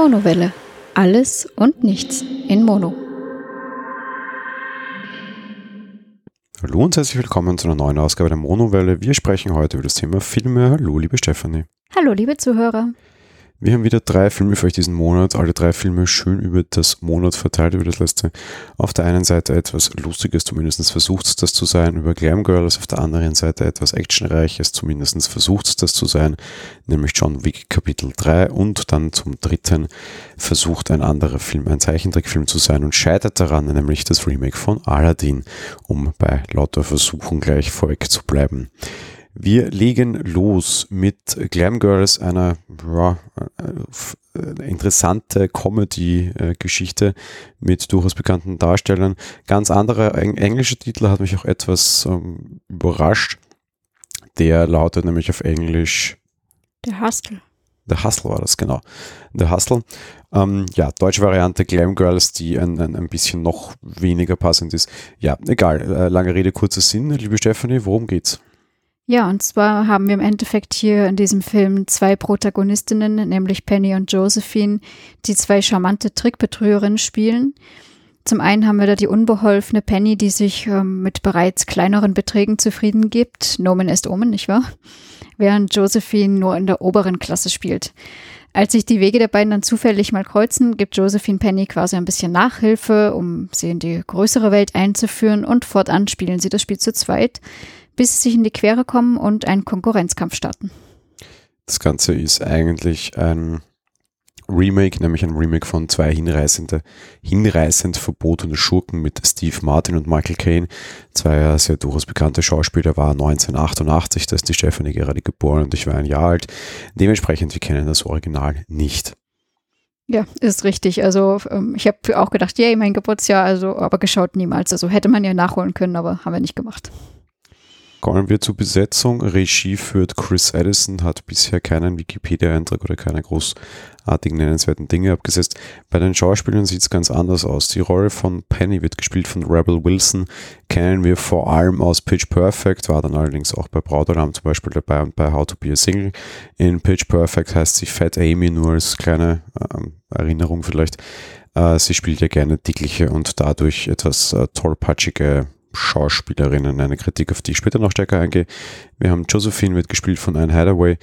Monowelle. Alles und nichts in Mono. Hallo und herzlich willkommen zu einer neuen Ausgabe der Monowelle. Wir sprechen heute über das Thema Filme. Hallo, liebe Stefanie. Hallo, liebe Zuhörer. Wir haben wieder drei Filme für euch diesen Monat. Alle drei Filme schön über das Monat verteilt, über das letzte. Auf der einen Seite etwas Lustiges, zumindest versucht es das zu sein, über Glam Girls. Auf der anderen Seite etwas Actionreiches, zumindest versucht es das zu sein, nämlich John Wick Kapitel 3. Und dann zum dritten versucht ein anderer Film, ein Zeichentrickfilm zu sein und scheitert daran, nämlich das Remake von Aladdin, um bei lauter Versuchen gleich vorweg zu bleiben. Wir legen los mit Glam Girls, einer ja, äh, interessante Comedy-Geschichte mit durchaus bekannten Darstellern. Ganz anderer englischer Titel hat mich auch etwas ähm, überrascht. Der lautet nämlich auf Englisch Der Hustle. The Hustle war das, genau. The Hustle. Ähm, ja, deutsche Variante Glam Girls, die ein, ein, ein bisschen noch weniger passend ist. Ja, egal. Äh, lange Rede, kurzer Sinn. Liebe Stephanie, worum geht's? Ja, und zwar haben wir im Endeffekt hier in diesem Film zwei Protagonistinnen, nämlich Penny und Josephine, die zwei charmante Trickbetrügerinnen spielen. Zum einen haben wir da die unbeholfene Penny, die sich ähm, mit bereits kleineren Beträgen zufrieden gibt. Nomen est Omen, nicht wahr? Während Josephine nur in der oberen Klasse spielt. Als sich die Wege der beiden dann zufällig mal kreuzen, gibt Josephine Penny quasi ein bisschen Nachhilfe, um sie in die größere Welt einzuführen und fortan spielen sie das Spiel zu zweit bis sie sich in die Quere kommen und einen Konkurrenzkampf starten. Das Ganze ist eigentlich ein Remake, nämlich ein Remake von zwei hinreißende, hinreißend verbotene Schurken mit Steve Martin und Michael Caine. Zwei sehr durchaus bekannte Schauspieler, war 1988, da ist die Stephanie gerade geboren und ich war ein Jahr alt. Dementsprechend, wir kennen das Original nicht. Ja, ist richtig. Also ähm, ich habe auch gedacht, yay, mein Geburtsjahr, also aber geschaut niemals. Also hätte man ja nachholen können, aber haben wir nicht gemacht. Kommen wir zur Besetzung. Regie führt Chris Addison, hat bisher keinen Wikipedia-Eintrag oder keine großartigen nennenswerten Dinge abgesetzt. Bei den Schauspielern sieht es ganz anders aus. Die Rolle von Penny wird gespielt von Rebel Wilson, kennen wir vor allem aus Pitch Perfect, war dann allerdings auch bei Braudalarm zum Beispiel dabei und bei How to Be a Single. In Pitch Perfect heißt sie Fat Amy, nur als kleine ähm, Erinnerung vielleicht. Äh, sie spielt ja gerne dickliche und dadurch etwas äh, tollpatschige Schauspielerinnen. Eine Kritik, auf die ich später noch stärker eingehe. Wir haben Josephine, wird gespielt von Anne Hathaway.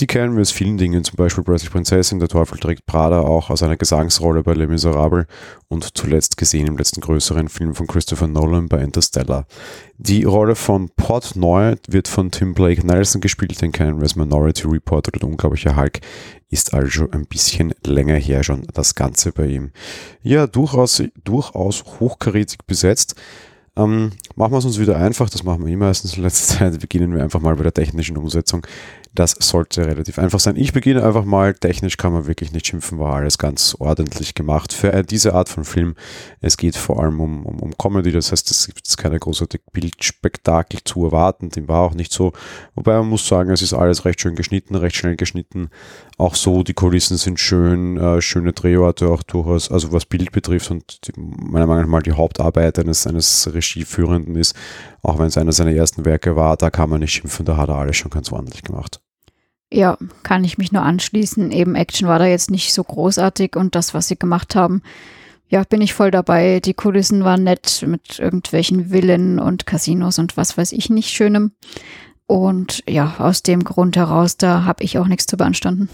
Die kennen wir aus vielen Dingen, zum Beispiel Presley Prinzessin, der Teufel trägt Prada, auch aus einer Gesangsrolle bei Les Miserables und zuletzt gesehen im letzten größeren Film von Christopher Nolan bei Interstellar. Die Rolle von Port Neu wird von Tim Blake Nelson gespielt, den kennen wir als Minority Report oder der unglaubliche Hulk. Ist also ein bisschen länger her schon das Ganze bei ihm. Ja, durchaus, durchaus hochkarätig besetzt. Ähm, machen wir es uns wieder einfach, das machen wir eh meistens in letzter Zeit. Beginnen wir einfach mal bei der technischen Umsetzung. Das sollte relativ einfach sein. Ich beginne einfach mal. Technisch kann man wirklich nicht schimpfen, war alles ganz ordentlich gemacht für diese Art von Film. Es geht vor allem um, um, um Comedy, das heißt, es gibt keine großartige Bildspektakel zu erwarten. Dem war auch nicht so. Wobei man muss sagen, es ist alles recht schön geschnitten, recht schnell geschnitten. Auch so, die Kulissen sind schön, äh, schöne Drehorte auch durchaus, also was Bild betrifft und die, meiner Meinung nach die Hauptarbeit eines, eines Regieführenden ist, auch wenn es einer seiner ersten Werke war, da kann man nicht schimpfen, da hat er alles schon ganz ordentlich gemacht. Ja, kann ich mich nur anschließen. Eben Action war da jetzt nicht so großartig und das, was sie gemacht haben, ja, bin ich voll dabei. Die Kulissen waren nett mit irgendwelchen Villen und Casinos und was weiß ich nicht Schönem. Und ja, aus dem Grund heraus, da habe ich auch nichts zu beanstanden.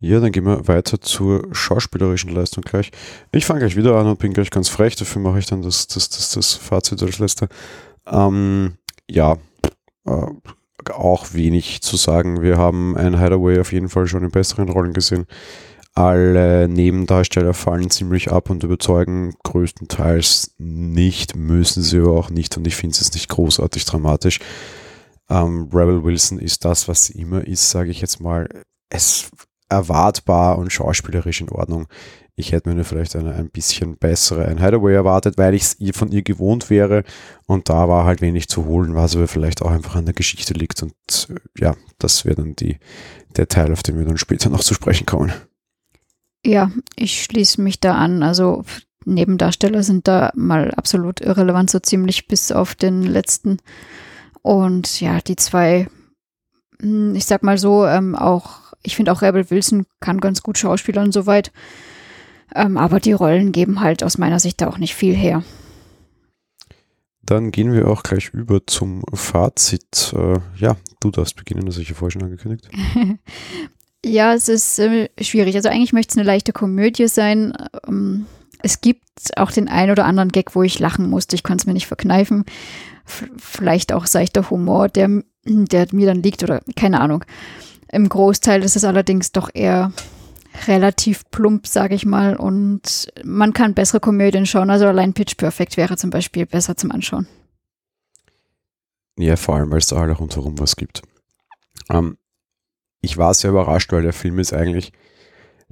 Ja, dann gehen wir weiter zur schauspielerischen Leistung gleich. Ich fange gleich wieder an und bin gleich ganz frech, dafür mache ich dann das, das, das, das Fazit als letzter. Ähm, ja, äh, auch wenig zu sagen. Wir haben einen Hideaway auf jeden Fall schon in besseren Rollen gesehen. Alle Nebendarsteller fallen ziemlich ab und überzeugen größtenteils nicht, müssen sie aber auch nicht und ich finde es nicht großartig dramatisch. Ähm, Rebel Wilson ist das, was sie immer ist, sage ich jetzt mal. Es erwartbar und schauspielerisch in Ordnung. Ich hätte mir vielleicht eine ein bisschen bessere ein Hideaway erwartet, weil ich es von ihr gewohnt wäre und da war halt wenig zu holen, was aber vielleicht auch einfach an der Geschichte liegt und äh, ja, das wäre dann die, der Teil, auf den wir dann später noch zu sprechen kommen. Ja, ich schließe mich da an. Also Nebendarsteller sind da mal absolut irrelevant, so ziemlich bis auf den letzten. Und ja, die zwei, hm, ich sag mal so, ähm, auch ich finde auch Rebel Wilson kann ganz gut schauspielern soweit. Ähm, aber die Rollen geben halt aus meiner Sicht da auch nicht viel her. Dann gehen wir auch gleich über zum Fazit. Äh, ja, du darfst beginnen, das habe ich ja vorher schon angekündigt. ja, es ist äh, schwierig. Also eigentlich möchte es eine leichte Komödie sein. Ähm, es gibt auch den ein oder anderen Gag, wo ich lachen musste. Ich konnte es mir nicht verkneifen. F vielleicht auch seichter Humor, der, der mir dann liegt oder keine Ahnung. Im Großteil ist es allerdings doch eher relativ plump, sage ich mal. Und man kann bessere Komödien schauen. Also allein Pitch Perfect wäre zum Beispiel besser zum Anschauen. Ja, vor allem, weil es da alle rundherum was gibt. Ähm, ich war sehr überrascht, weil der Film ist eigentlich,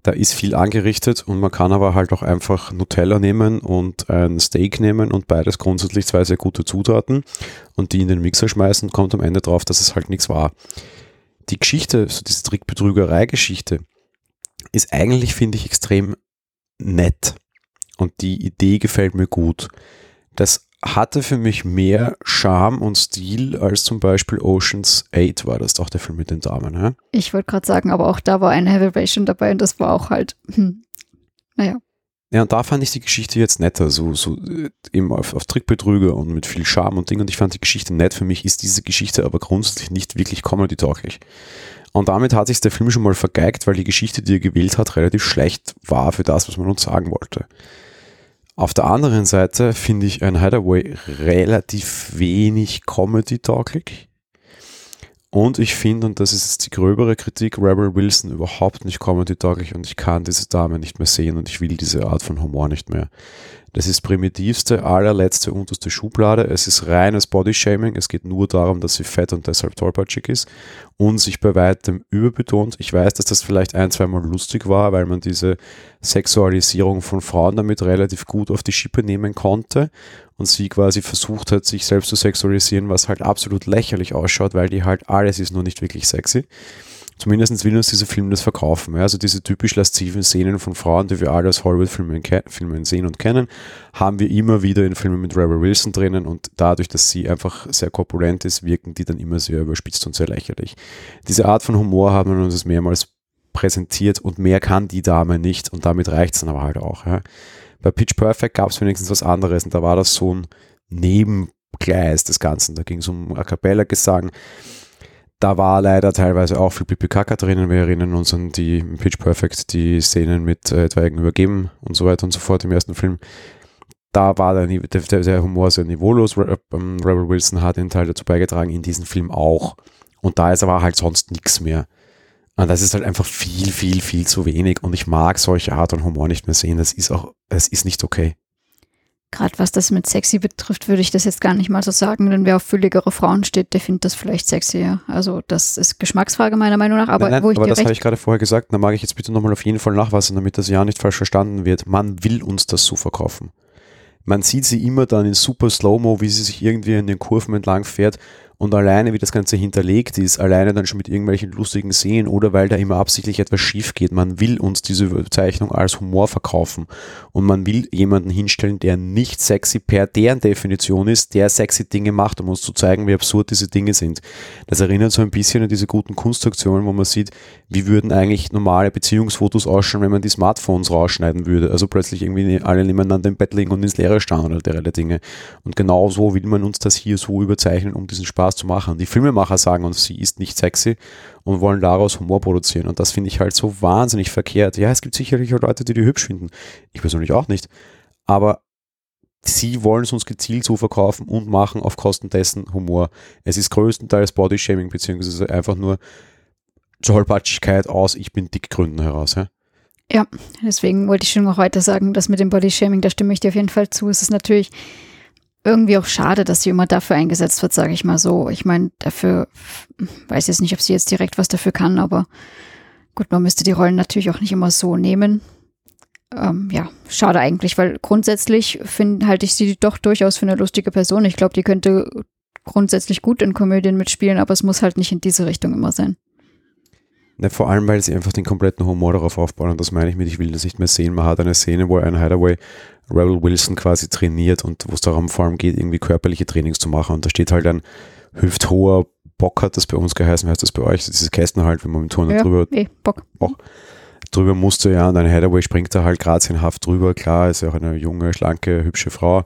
da ist viel angerichtet und man kann aber halt auch einfach Nutella nehmen und ein Steak nehmen und beides grundsätzlich zwei sehr gute Zutaten und die in den Mixer schmeißen kommt am Ende drauf, dass es halt nichts war. Die Geschichte, so diese Trickbetrügerei-Geschichte, ist eigentlich, finde ich, extrem nett. Und die Idee gefällt mir gut. Das hatte für mich mehr Charme und Stil als zum Beispiel Oceans 8 war das doch der Film mit den Damen. Ja? Ich wollte gerade sagen, aber auch da war eine Heavy Ration dabei und das war auch halt, hm, naja. Ja, und da fand ich die Geschichte jetzt netter, so, so äh, eben auf, auf Trickbetrüger und mit viel Charme und Ding. Und ich fand die Geschichte nett. Für mich ist diese Geschichte aber grundsätzlich nicht wirklich comedy-tauglich. Und damit hat sich der Film schon mal vergeigt, weil die Geschichte, die er gewählt hat, relativ schlecht war für das, was man uns sagen wollte. Auf der anderen Seite finde ich ein Hideaway relativ wenig Comedy-tauglich. Und ich finde, und das ist jetzt die gröbere Kritik, Rebel Wilson überhaupt nicht comedy-tauglich und ich kann diese Dame nicht mehr sehen und ich will diese Art von Humor nicht mehr. Das ist primitivste, allerletzte, unterste Schublade. Es ist reines Bodyshaming. Es geht nur darum, dass sie fett und deshalb tollpatschig ist und sich bei weitem überbetont. Ich weiß, dass das vielleicht ein, zweimal lustig war, weil man diese Sexualisierung von Frauen damit relativ gut auf die Schippe nehmen konnte und sie quasi versucht hat, sich selbst zu sexualisieren, was halt absolut lächerlich ausschaut, weil die halt alles ist nur nicht wirklich sexy. Zumindest will uns dieser Film das verkaufen. Ja? Also diese typisch lasziven Szenen von Frauen, die wir alle aus Hollywood-Filmen Filmen sehen und kennen, haben wir immer wieder in Filmen mit Rebel Wilson drinnen und dadurch, dass sie einfach sehr korpulent ist, wirken die dann immer sehr überspitzt und sehr lächerlich. Diese Art von Humor haben wir uns mehrmals präsentiert und mehr kann die Dame nicht und damit reicht es dann aber halt auch. Ja? Bei Pitch Perfect gab es wenigstens was anderes und da war das so ein Nebengleis des Ganzen. Da ging es um A Cappella-Gesang da war leider teilweise auch viel Pipi Kaka drinnen. Wir erinnern uns an die Pitch Perfect, die Szenen mit äh, Zweigen übergeben und so weiter und so fort im ersten Film. Da war der, der, der Humor sehr niveaulos. Ähm, Rebel Wilson hat den Teil dazu beigetragen, in diesem Film auch. Und da ist aber halt sonst nichts mehr. Und das ist halt einfach viel, viel, viel zu wenig. Und ich mag solche Art und Humor nicht mehr sehen. Das ist auch, es ist nicht okay. Gerade was das mit sexy betrifft, würde ich das jetzt gar nicht mal so sagen, denn wer auf fülligere Frauen steht, der findet das vielleicht sexier. Also das ist Geschmacksfrage meiner Meinung nach. Aber, nein, nein, wo ich aber das habe ich gerade vorher gesagt, da mag ich jetzt bitte nochmal auf jeden Fall nachweisen, damit das ja nicht falsch verstanden wird. Man will uns das so verkaufen. Man sieht sie immer dann in super Slow-Mo, wie sie sich irgendwie in den Kurven entlang fährt und alleine, wie das Ganze hinterlegt ist, alleine dann schon mit irgendwelchen lustigen Szenen oder weil da immer absichtlich etwas schief geht, man will uns diese Zeichnung als Humor verkaufen und man will jemanden hinstellen, der nicht sexy per deren Definition ist, der sexy Dinge macht, um uns zu zeigen, wie absurd diese Dinge sind. Das erinnert so ein bisschen an diese guten Kunstaktionen, wo man sieht, wie würden eigentlich normale Beziehungsfotos ausschauen, wenn man die Smartphones rausschneiden würde. Also plötzlich irgendwie alle nebeneinander im Bett liegen und ins Leere starren oder derlei Dinge. Und genau so will man uns das hier so überzeichnen, um diesen Spaß zu machen. Die Filmemacher sagen uns, sie ist nicht sexy und wollen daraus Humor produzieren. Und das finde ich halt so wahnsinnig verkehrt. Ja, es gibt sicherlich auch Leute, die die hübsch finden. Ich persönlich auch nicht. Aber sie wollen es uns gezielt so verkaufen und machen auf Kosten dessen Humor. Es ist größtenteils Bodyshaming, beziehungsweise einfach nur Tollpatschigkeit aus, ich bin dick Gründen heraus. Ja? ja, deswegen wollte ich schon noch heute sagen, dass mit dem Bodyshaming, da stimme ich dir auf jeden Fall zu. Es ist natürlich irgendwie auch schade, dass sie immer dafür eingesetzt wird, sage ich mal so. Ich meine, dafür, weiß jetzt nicht, ob sie jetzt direkt was dafür kann, aber gut, man müsste die Rollen natürlich auch nicht immer so nehmen. Ähm, ja, schade eigentlich, weil grundsätzlich halte ich sie doch durchaus für eine lustige Person. Ich glaube, die könnte grundsätzlich gut in Komödien mitspielen, aber es muss halt nicht in diese Richtung immer sein. Ne, vor allem, weil sie einfach den kompletten Humor darauf aufbauen und das meine ich mit, ich will das nicht mehr sehen. Man hat eine Szene, wo ein Hideaway Rebel Wilson quasi trainiert und wo es darum vor allem geht, irgendwie körperliche Trainings zu machen. Und da steht halt ein hüfthoher Bock hat das bei uns geheißen, heißt das bei euch, diese Kästen halt, wenn man mit Turner Ja, drüber eh, Bock. auch drüber musste, ja, und dann Hathaway springt da halt grazienhaft drüber, klar, ist ja auch eine junge, schlanke, hübsche Frau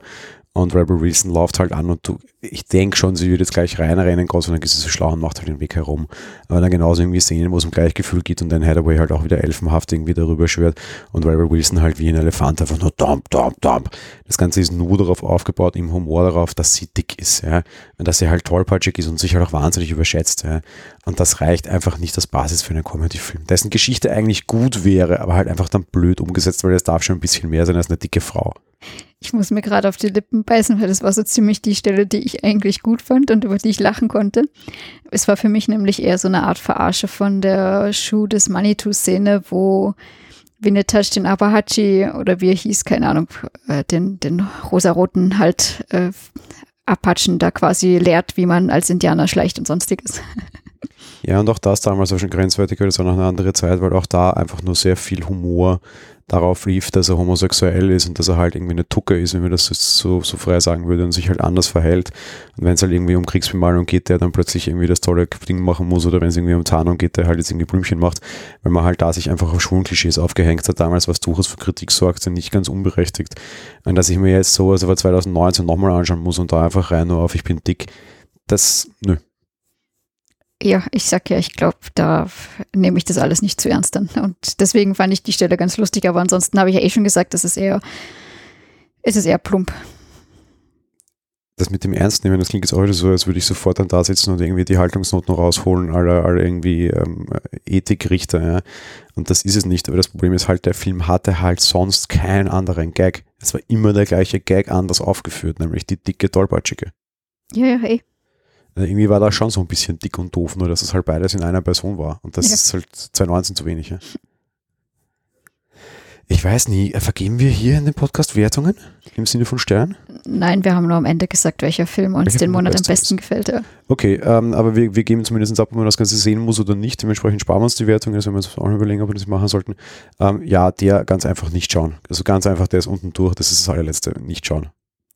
und Rebel Wilson läuft halt an und du, ich denke schon, sie wird jetzt gleich reinrennen, Gott sei Dank ist sie so schlau und macht halt den Weg herum. Aber dann genauso irgendwie Szenen, wo es um Gleichgefühl geht und dann Hathaway halt auch wieder elfenhaft irgendwie darüber schwört und Rebel Wilson halt wie ein Elefant einfach nur dump, dump, dump. Das Ganze ist nur darauf aufgebaut, im Humor darauf, dass sie dick ist, ja, und dass sie halt tollpatschig ist und sich halt auch wahnsinnig überschätzt, ja. Und das reicht einfach nicht als Basis für einen Comedy-Film. Dessen Geschichte eigentlich gut wäre, aber halt einfach dann blöd umgesetzt, weil es darf schon ein bisschen mehr sein als eine dicke Frau. Ich muss mir gerade auf die Lippen beißen, weil das war so ziemlich die Stelle, die ich eigentlich gut fand und über die ich lachen konnte. Es war für mich nämlich eher so eine Art Verarsche von der Schuh des Manitou-Szene, wo Winnetash den Apahachi oder wie er hieß, keine Ahnung, äh, den, den rosaroten halt äh, Apachen da quasi lehrt, wie man als Indianer schleicht und sonstiges. Ja, und auch das damals war schon grenzwertig, das war noch eine andere Zeit, weil auch da einfach nur sehr viel Humor darauf lief, dass er homosexuell ist und dass er halt irgendwie eine Tucke ist, wenn man das so, so frei sagen würde und sich halt anders verhält. Und wenn es halt irgendwie um Kriegsbemalung geht, der dann plötzlich irgendwie das tolle Ding machen muss oder wenn es irgendwie um Tarnung geht, der halt jetzt irgendwie Blümchen macht, weil man halt da sich einfach auf Schwulenklischees aufgehängt hat damals, was durchaus für Kritik sorgte, nicht ganz unberechtigt. Und dass ich mir jetzt so, also war 2019 nochmal anschauen muss und da einfach rein nur auf, ich bin dick, das, nö. Ja, ich sag ja, ich glaube, da nehme ich das alles nicht zu ernst dann. Und deswegen fand ich die Stelle ganz lustig, aber ansonsten habe ich ja eh schon gesagt, das ist eher, es ist eher plump. das mit dem Ernst nehmen, das klingt jetzt auch wieder so, als würde ich sofort dann da sitzen und irgendwie die Haltungsnoten rausholen, alle, alle irgendwie ähm, Ethikrichter, ja. Und das ist es nicht, aber das Problem ist halt, der Film hatte halt sonst keinen anderen Gag. Es war immer der gleiche Gag anders aufgeführt, nämlich die dicke Tollpatschige. Ja, ja, eh. Also irgendwie war da schon so ein bisschen dick und doof, nur dass es halt beides in einer Person war. Und das Ja. ist halt 2019 zu wenig. Ja. Ich weiß nie, äh, vergeben wir hier in dem Podcast Wertungen im Sinne von Sternen? Nein, wir haben nur am Ende gesagt, welcher Film uns Welcher den Monat am besten besten gefällt. Ja. Okay, ähm, aber wir, wir geben zumindest ab, ob man das Ganze sehen muss oder nicht. Dementsprechend sparen wir uns die Wertung, also wenn wir uns auch überlegen, ob wir das machen sollten. Ähm, ja, der ganz einfach nicht schauen. Also ganz einfach, der ist unten durch, das ist das allerletzte, nicht schauen.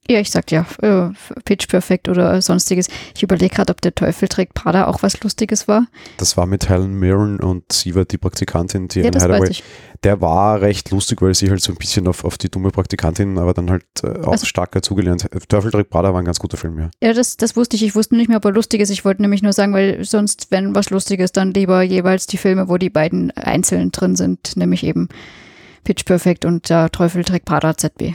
Ja, ich sag ja, äh, Pitch Perfect oder sonstiges. Ich überlege gerade, ob der Teufel trägt Prada auch was Lustiges war. Das war mit Helen Mirren und sie war die Praktikantin, die Ja, Anne das weiß Hathaway. ich. Der war recht lustig, weil sie halt so ein bisschen auf, auf die dumme Praktikantin, aber dann halt äh, auch Also- stark dazugelernt. hat. Teufel trägt Prada war ein ganz guter Film, ja. Ja, das, das wusste ich. Ich wusste nicht mehr, ob er lustig ist. Ich wollte nämlich nur sagen, weil sonst, wenn was lustig ist, dann lieber jeweils die Filme, wo die beiden einzeln drin sind, nämlich eben Pitch Perfect und der Teufel trägt Prada ZB.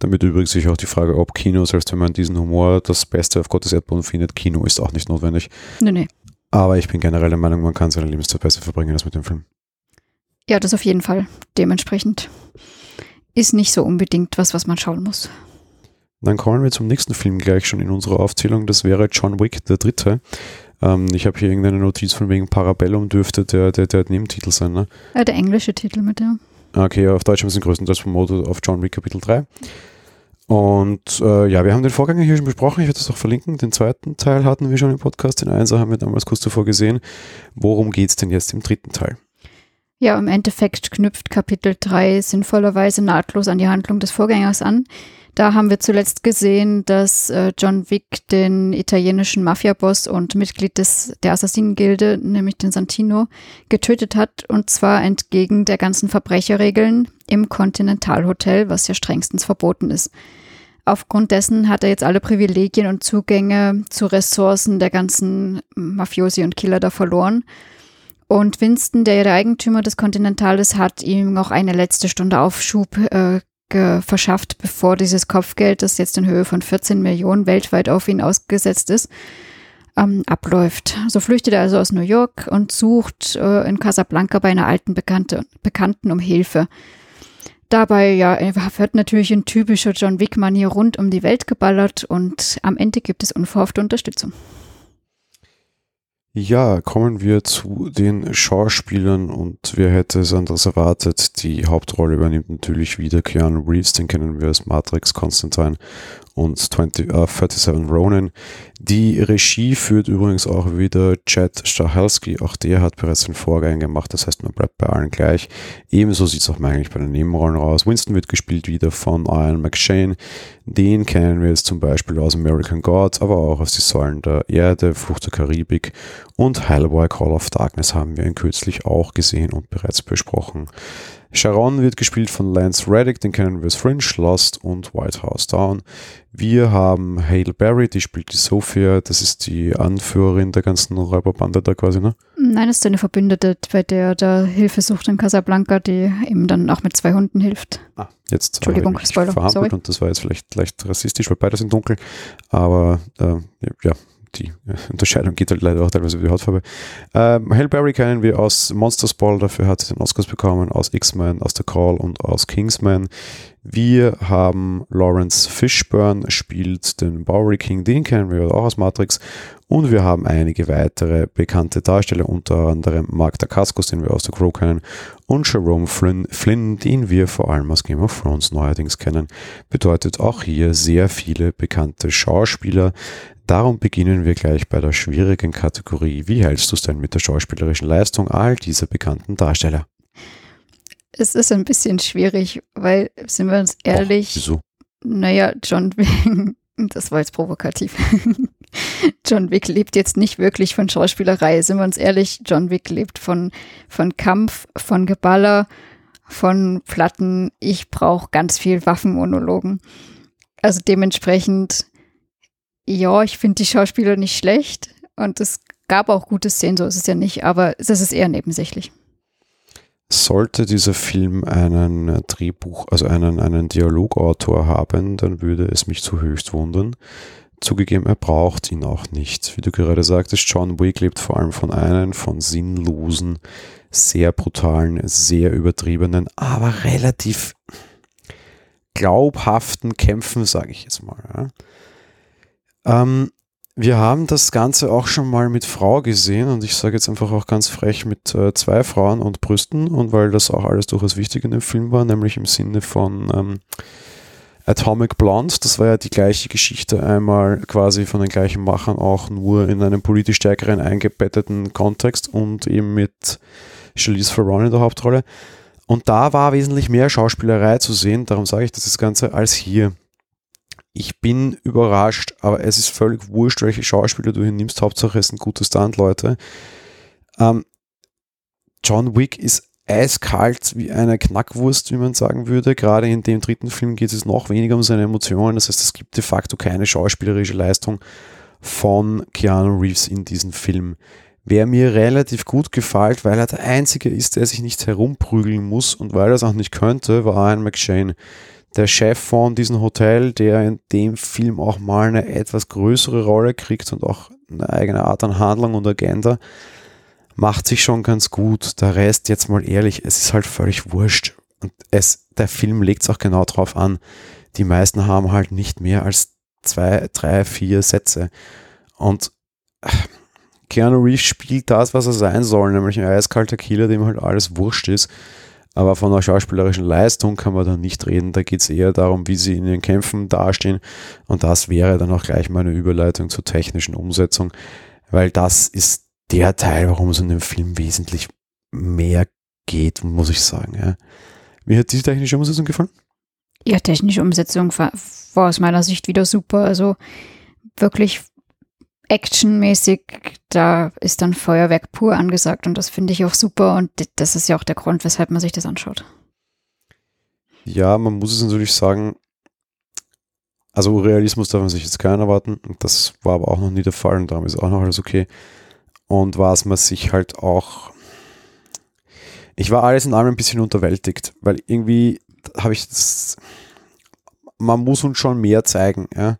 Damit übrigens sich auch die Frage, ob Kino, selbst wenn man diesen Humor das Beste auf Gottes Erdboden findet, Kino ist auch nicht notwendig. Nee, nee. Aber ich bin generell der Meinung, man kann seine Lebenszeit besser verbringen als mit dem Film. Ja, das auf jeden Fall. Dementsprechend ist nicht so unbedingt was, was man schauen muss. Dann kommen wir zum nächsten Film gleich schon in unserer Aufzählung. Das wäre John Wick, der dritte. Ähm, ich habe hier irgendeine Notiz von wegen Parabellum dürfte der, der, der Nebentitel sein, ne? Äh, der englische Titel mit der. Okay, auf Deutsch haben wir es größtenteils promotet auf John Wick Kapitel 3. Und äh, ja, wir haben den Vorgänger hier schon besprochen, ich werde das auch verlinken. Den zweiten Teil hatten wir schon im Podcast, den Einser haben wir damals kurz zuvor gesehen. Worum geht es denn jetzt im dritten Teil? Ja, im Endeffekt knüpft Kapitel 3 sinnvollerweise nahtlos an die Handlung des Vorgängers an. Da haben wir zuletzt gesehen, dass äh, John Wick den italienischen Mafiaboss und Mitglied des, der Assassinengilde, nämlich den Santino, getötet hat. Und zwar entgegen der ganzen Verbrecherregeln im Continental-Hotel, was ja strengstens verboten ist. Aufgrund dessen hat er jetzt alle Privilegien und Zugänge zu Ressourcen der ganzen Mafiosi und Killer da verloren. Und Winston, der Eigentümer des Continentales, hat ihm noch eine letzte Stunde Aufschub äh, verschafft, bevor dieses Kopfgeld, das jetzt in Höhe von 14 Millionen weltweit auf ihn ausgesetzt ist, ähm, abläuft. So flüchtet er also aus New York und sucht äh, in Casablanca bei einer alten Bekannte, Bekannten um Hilfe. Dabei ja, wird natürlich in typischer John Wick-Manier rund um die Welt geballert und am Ende gibt es unverhoffte Unterstützung. Ja, kommen wir zu den Schauspielern und wer hätte es anders erwartet? Die Hauptrolle übernimmt natürlich wieder Keanu Reeves, den kennen wir als Matrix Constantine und 20, äh, 37 Ronin. Die Regie führt übrigens auch wieder Chad Stahelski. Auch der hat bereits den Vorgang gemacht. Das heißt, man bleibt bei allen gleich. Ebenso sieht es auch eigentlich bei den Nebenrollen raus. Winston wird gespielt wieder von Ian McShane. Den kennen wir jetzt zum Beispiel aus American Gods, aber auch aus Die Säulen der Erde, Flucht der Karibik und Hellboy Call of Darkness haben wir ihn kürzlich auch gesehen und bereits besprochen. Sharon wird gespielt von Lance Reddick, den kennen wir aus Fringe, Lost und White House Down. Wir haben Hale Berry, die spielt die Sophia, das ist die Anführerin der ganzen Räuberbande da quasi, ne? Nein, das ist eine Verbündete, bei der der Hilfe sucht in Casablanca, die ihm dann auch mit zwei Hunden hilft. Ah, jetzt Entschuldigung, ich Spoiler, sorry. verhampelt und das war jetzt vielleicht leicht rassistisch, weil beide sind dunkel, aber äh, ja, die Unterscheidung geht halt leider auch teilweise über die Hautfarbe. Ähm, Halle Berry kennen wir aus Monsters Ball, dafür hat sie den Oscars bekommen, aus X-Men, aus The Call und aus Kingsman. Wir haben Lawrence Fishburne, spielt den Bowery King, den kennen wir auch aus Matrix. Und wir haben einige weitere bekannte Darsteller, unter anderem Mark Dacascos, den wir aus The Crow kennen, und Jerome Flynn, Flynn, den wir vor allem aus Game of Thrones neuerdings kennen. Bedeutet auch hier sehr viele bekannte Schauspieler. Darum beginnen wir gleich bei der schwierigen Kategorie. Wie hältst du es denn mit der schauspielerischen Leistung all dieser bekannten Darsteller? Es ist ein bisschen schwierig, weil, sind wir uns ehrlich, Och, wieso? naja, John Wick, das war jetzt provokativ. John Wick lebt jetzt nicht wirklich von Schauspielerei, sind wir uns ehrlich, John Wick lebt von, von Kampf, von Geballer, von Platten. Ich brauche ganz viel Waffenmonologen. Also dementsprechend, ja, ich finde die Schauspieler nicht schlecht und es gab auch gute Szenen, so ist es ja nicht, aber es ist eher nebensächlich. Sollte dieser Film einen Drehbuch, also einen, einen Dialogautor haben, dann würde es mich zu höchst wundern. Zugegeben, er braucht ihn auch nicht. Wie du gerade sagtest, John Wick lebt vor allem von einem, von sinnlosen, sehr brutalen, sehr übertriebenen, aber relativ glaubhaften Kämpfen, sage ich jetzt mal. Ja. Ähm, wir haben das Ganze auch schon mal mit Frau gesehen und ich sage jetzt einfach auch ganz frech mit äh, zwei Frauen und Brüsten und weil das auch alles durchaus wichtig in dem Film war, nämlich im Sinne von ähm, Atomic Blonde, das war ja die gleiche Geschichte einmal quasi von den gleichen Machern, auch nur in einem politisch stärkeren eingebetteten Kontext und eben mit Charlize Theron in der Hauptrolle. Und da war wesentlich mehr Schauspielerei zu sehen, darum sage ich das, das Ganze, als hier. Ich bin überrascht, aber es ist völlig wurscht, welche Schauspieler du hier nimmst. Hauptsache es sind gute Stunt-Leute. Ähm, John Wick ist eiskalt wie eine Knackwurst, wie man sagen würde. Gerade in dem dritten Film geht es noch weniger um seine Emotionen. Das heißt, es gibt de facto keine schauspielerische Leistung von Keanu Reeves in diesem Film. Wer mir relativ gut gefällt, weil er der Einzige ist, der sich nicht herumprügeln muss und weil er es auch nicht könnte, war Ian McShane der Chef von diesem Hotel, der in dem Film auch mal eine etwas größere Rolle kriegt und auch eine eigene Art an Handlung und Agenda, macht sich schon ganz gut. Der Rest, jetzt mal ehrlich, es ist halt völlig wurscht. Und es, der Film legt es auch genau drauf an. Die meisten haben halt nicht mehr als zwei, drei, vier Sätze. Und Keanu Reeves spielt das, was er sein soll, nämlich ein eiskalter Killer, dem halt alles wurscht ist. Aber von der schauspielerischen Leistung kann man da nicht reden. Da geht es eher darum, wie sie in ihren Kämpfen dastehen. Und das wäre dann auch gleich meine Überleitung zur technischen Umsetzung, weil das ist der Teil, warum es in dem Film wesentlich mehr geht, muss ich sagen. Ja. Wie hat diese technische Umsetzung gefallen? Ja, technische Umsetzung war, war aus meiner Sicht wieder super. Also wirklich actionmäßig, da ist dann Feuerwerk pur angesagt und das finde ich auch super und das ist ja auch der Grund, weshalb man sich das anschaut. Ja, man muss es natürlich sagen, also Realismus darf man sich jetzt keinen erwarten. Das war aber auch noch nie der Fall und darum ist auch noch alles okay. Und was man sich halt auch. Ich war alles in allem ein bisschen unterwältigt, weil irgendwie habe ich das. Man muss uns schon mehr zeigen, ja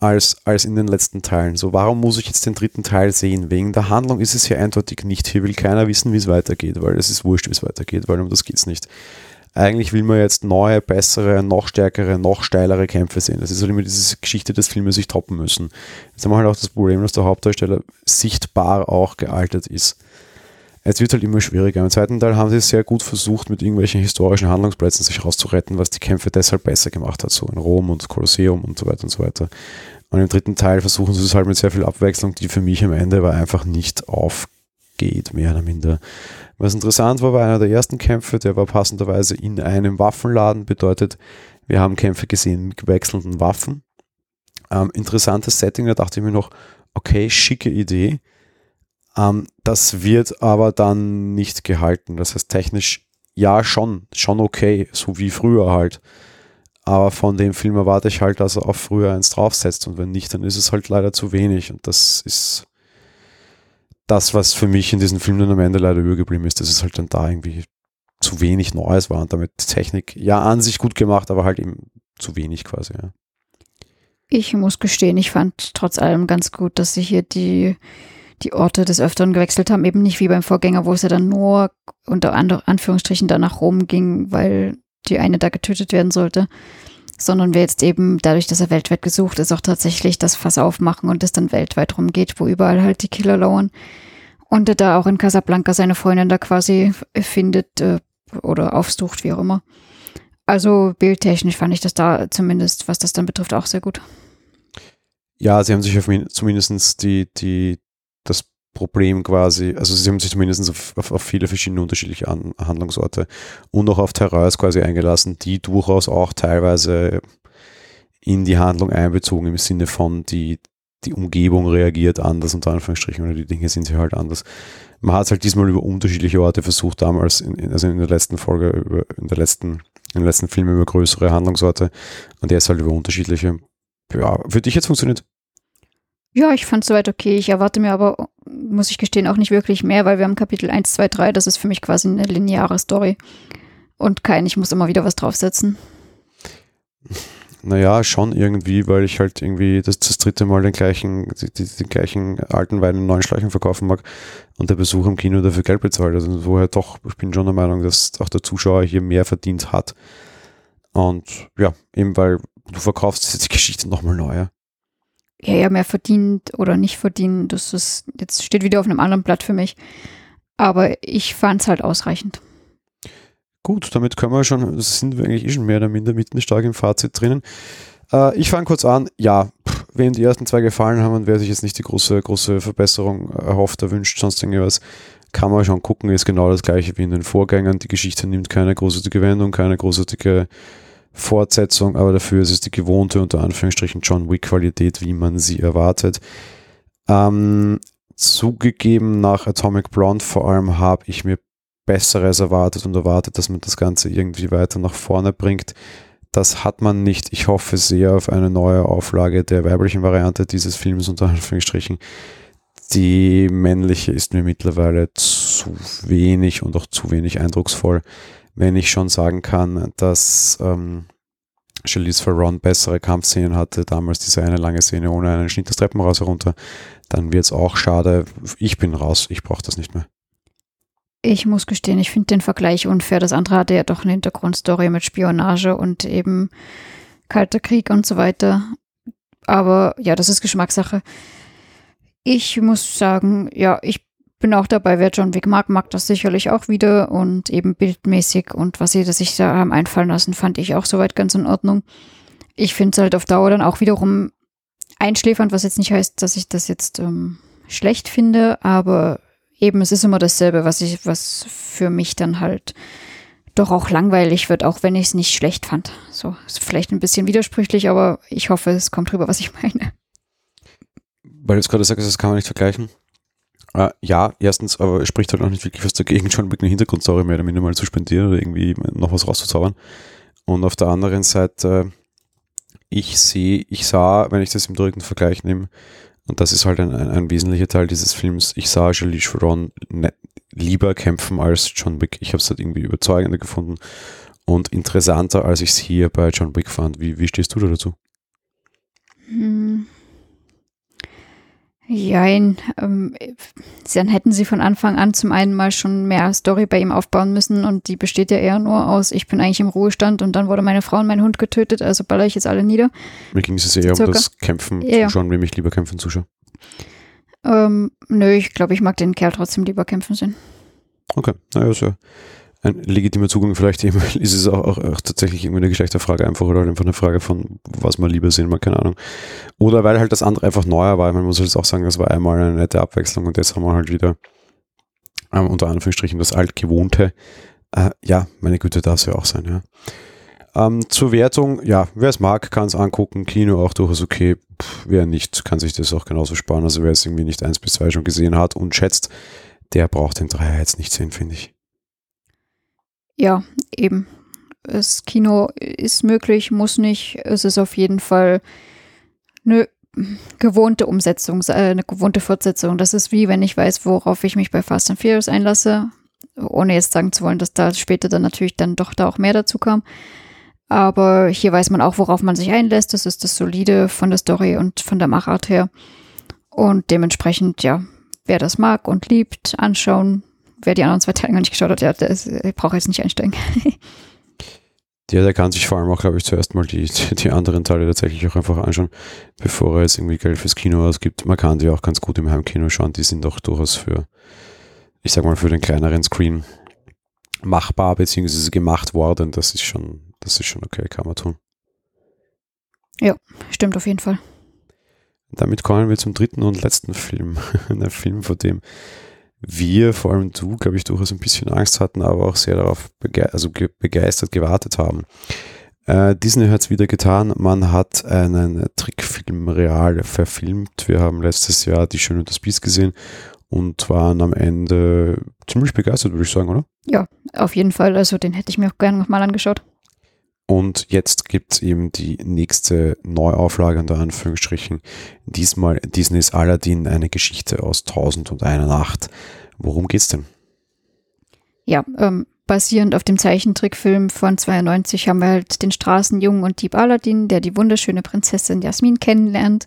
als, als in den letzten Teilen. So, warum muss ich jetzt den dritten Teil sehen? Wegen der Handlung ist es hier eindeutig nicht. Hier will keiner wissen, wie es weitergeht, weil es ist wurscht, wie es weitergeht, weil um das geht es nicht. Eigentlich will man jetzt neue, bessere, noch stärkere, noch steilere Kämpfe sehen. Das ist halt immer diese Geschichte, dass Filme sich toppen müssen. Jetzt haben wir halt auch das Problem, dass der Hauptdarsteller sichtbar auch gealtert ist. Es wird halt immer schwieriger. Im zweiten Teil haben sie sehr gut versucht, mit irgendwelchen historischen Handlungsplätzen sich rauszuretten, was die Kämpfe deshalb besser gemacht hat, so in Rom und Kolosseum und so weiter und so weiter. Und im dritten Teil versuchen sie es halt mit sehr viel Abwechslung, die für mich am Ende aber einfach nicht aufgeht, mehr oder minder. Was interessant war, war einer der ersten Kämpfe, der war passenderweise in einem Waffenladen, bedeutet, wir haben Kämpfe gesehen mit wechselnden Waffen. Ähm, interessantes Setting, da dachte ich mir noch, okay, schicke Idee ähm, das wird aber dann nicht gehalten. Das heißt, technisch ja schon, schon okay, so wie früher halt. Aber von dem Film erwarte ich halt, dass er auch früher eins draufsetzt und wenn nicht, dann ist es halt leider zu wenig. Und das ist das, was für mich in diesem Film dann am Ende leider übergeblieben ist, dass es halt dann da irgendwie zu wenig Neues war und damit Technik ja an sich gut gemacht, aber halt eben zu wenig quasi. Ja. Ich muss gestehen, ich fand trotz allem ganz gut, dass sie hier die die Orte des Öfteren gewechselt haben, eben nicht wie beim Vorgänger, wo es ja dann nur unter Anführungsstrichen da nach Rom ging, weil die eine da getötet werden sollte, sondern wir jetzt eben dadurch, dass er weltweit gesucht ist, auch tatsächlich das Fass aufmachen und es dann weltweit rumgeht, wo überall halt die Killer lauern. Und er da auch in Casablanca seine Freundin da quasi findet äh, oder aufsucht, wie auch immer. Also bildtechnisch fand ich das da zumindest, was das dann betrifft, auch sehr gut. Ja, sie haben sich zumindest die, die, das Problem quasi, also sie haben sich zumindest auf, auf, auf viele verschiedene unterschiedliche An Handlungsorte und auch auf Terrors quasi eingelassen, die durchaus auch teilweise in die Handlung einbezogen im Sinne von die, die Umgebung reagiert anders, unter Anführungsstrichen, oder die Dinge sind hier halt anders. Man hat es halt diesmal über unterschiedliche Orte versucht, damals, in, also in der letzten Folge, über, in der letzten, den letzten Film über größere Handlungsorte und der ist halt über unterschiedliche. Ja, für dich jetzt funktioniert. Ja, ich fand es soweit okay. Ich erwarte mir aber, muss ich gestehen, auch nicht wirklich mehr, weil wir haben Kapitel 1, 2, 3, das ist für mich quasi eine lineare Story. Und kein, ich muss immer wieder was draufsetzen. Naja, schon irgendwie, weil ich halt irgendwie das, das dritte Mal den gleichen, die, die, den gleichen alten Wein in neuen Schläuchen verkaufen mag und der Besuch im Kino dafür Geld bezahlt. Also woher doch, ich bin schon der Meinung, dass auch der Zuschauer hier mehr verdient hat. Und ja, eben weil du verkaufst jetzt die Geschichte nochmal neu ja, ja, mehr verdient oder nicht verdient, das ist, jetzt steht wieder auf einem anderen Blatt für mich. Aber ich fand es halt ausreichend. Gut, damit können wir schon, das sind wir eigentlich eh schon mehr oder minder mitten stark im Fazit drinnen. Äh, ich fange kurz an. Ja, pff, wem die ersten zwei gefallen haben und wer sich jetzt nicht die große, große Verbesserung erhofft, erwünscht, sonst irgendwas, kann man schon gucken, ist genau das gleiche wie in den Vorgängern. Die Geschichte nimmt keine großartige Wendung, keine großartige Fortsetzung, aber dafür ist es die gewohnte, unter Anführungsstrichen, John Wick-Qualität, wie man sie erwartet. Ähm, zugegeben, nach Atomic Blonde vor allem habe ich mir Besseres erwartet und erwartet, dass man das Ganze irgendwie weiter nach vorne bringt. Das hat man nicht. Ich hoffe sehr auf eine neue Auflage der weiblichen Variante dieses Films, unter Anführungsstrichen. Die männliche ist mir mittlerweile zu wenig und auch zu wenig eindrucksvoll wenn ich schon sagen kann, dass ähm, Charlize Theron bessere Kampfszenen hatte, damals diese eine lange Szene ohne einen Schnitt des Treppenhaus herunter, dann wird es auch schade. Ich bin raus, ich brauche das nicht mehr. Ich muss gestehen, ich finde den Vergleich unfair. Das andere hatte ja doch eine Hintergrundstory mit Spionage und eben Kalter Krieg und so weiter. Aber ja, das ist Geschmackssache. Ich muss sagen, ja, ich bin auch dabei, wer John Wick mag, mag das sicherlich auch wieder und eben bildmäßig und was sie sich da haben einfallen lassen, fand ich auch soweit ganz in Ordnung. Ich finde es halt auf Dauer dann auch wiederum einschläfernd, was jetzt nicht heißt, dass ich das jetzt ähm, schlecht finde, aber eben es ist immer dasselbe, was ich, was für mich dann halt doch auch langweilig wird, auch wenn ich es nicht schlecht fand. So, ist vielleicht ein bisschen widersprüchlich, aber ich hoffe, es kommt rüber, was ich meine. Weil du jetzt gerade sagst, das kann man nicht vergleichen. Uh, ja, erstens, aber es spricht halt auch nicht wirklich was dagegen, schon wirklich eine Hintergrundstory mehr oder minder mal zu spendieren oder irgendwie noch was rauszuzaubern. Und auf der anderen Seite, ich sehe, ich sah, wenn ich das im direkten Vergleich nehme, und das ist halt ein, ein, ein wesentlicher Teil dieses Films, ich sah Charlize Theron ne, lieber kämpfen als John Wick. Ich habe es halt irgendwie überzeugender gefunden und interessanter, als ich es hier bei John Wick fand. Wie, wie stehst du da dazu? Hm. Jein, ähm, dann hätten sie von Anfang an zum einen mal schon mehr Story bei ihm aufbauen müssen und die besteht ja eher nur aus, ich bin eigentlich im Ruhestand und dann wurde meine Frau und mein Hund getötet, also baller ich jetzt alle nieder. Mir ging es eher Circa. um das Kämpfen ja. zuschauen, wem ich lieber kämpfen zuschaue. Ähm, nö, ich glaube, ich mag den Kerl trotzdem lieber kämpfen sehen. Okay, naja, so ein legitimer Zugang. Vielleicht eben ist es auch, auch, auch tatsächlich irgendwie eine Geschlechterfrage einfach oder einfach eine Frage von, was man lieber sehen mag, keine Ahnung. Oder weil halt das andere einfach neuer war. Man muss halt auch sagen, das war einmal eine nette Abwechslung und jetzt haben wir halt wieder ähm, unter Anführungsstrichen das Altgewohnte. Äh, ja, meine Güte, darf es ja auch sein, ja. Ähm, zur Wertung, ja, wer es mag, kann es angucken. Kino auch durchaus okay. Pff, wer nicht, kann sich das auch genauso sparen. Also wer es irgendwie nicht eins bis zwei schon gesehen hat und schätzt, der braucht den Dreier jetzt nicht sehen, finde ich. Ja, eben. Das Kino ist möglich, muss nicht. Es ist auf jeden Fall eine gewohnte Umsetzung, äh, eine gewohnte Fortsetzung. Das ist wie, wenn ich weiß, worauf ich mich bei Fast and Furious einlasse, ohne jetzt sagen zu wollen, dass da später dann natürlich dann doch da auch mehr dazu kam. Aber hier weiß man auch, worauf man sich einlässt. Das ist das Solide von der Story und von der Machart her. Und dementsprechend, ja, wer das mag und liebt, anschauen. Wer die anderen zwei Teile gar nicht geschaut hat, ja, der, der braucht jetzt nicht einsteigen. Ja, der kann sich vor allem auch, glaube ich, zuerst mal die, die anderen Teile tatsächlich auch einfach anschauen, bevor er jetzt irgendwie Geld fürs Kino ausgibt. Man kann die auch ganz gut im Heimkino schauen. Die sind doch durchaus für, ich sag mal, für den kleineren Screen machbar, beziehungsweise gemacht worden. Das ist schon, das ist schon okay, kann man tun. Ja, stimmt auf jeden Fall. Damit kommen wir zum dritten und letzten Film. Ein Film, vor dem wir, vor allem du, glaube ich, durchaus ein bisschen Angst hatten, aber auch sehr darauf bege also ge begeistert gewartet haben. Äh, Disney hat es wieder getan. Man hat einen Trickfilm real verfilmt. Wir haben letztes Jahr Die Schöne und das Biest gesehen und waren am Ende ziemlich begeistert, würde ich sagen, oder? Ja, auf jeden Fall. Also den hätte ich mir auch gerne nochmal angeschaut. Und jetzt gibt es eben die nächste Neuauflage, unter Anführungsstrichen. Diesmal Disneys Aladdin, eine Geschichte aus Tausend und einer Nacht. Worum geht's denn? Ja, ähm, basierend auf dem Zeichentrickfilm von 92 haben wir halt den Straßenjungen und Dieb Aladdin, der die wunderschöne Prinzessin Jasmin kennenlernt,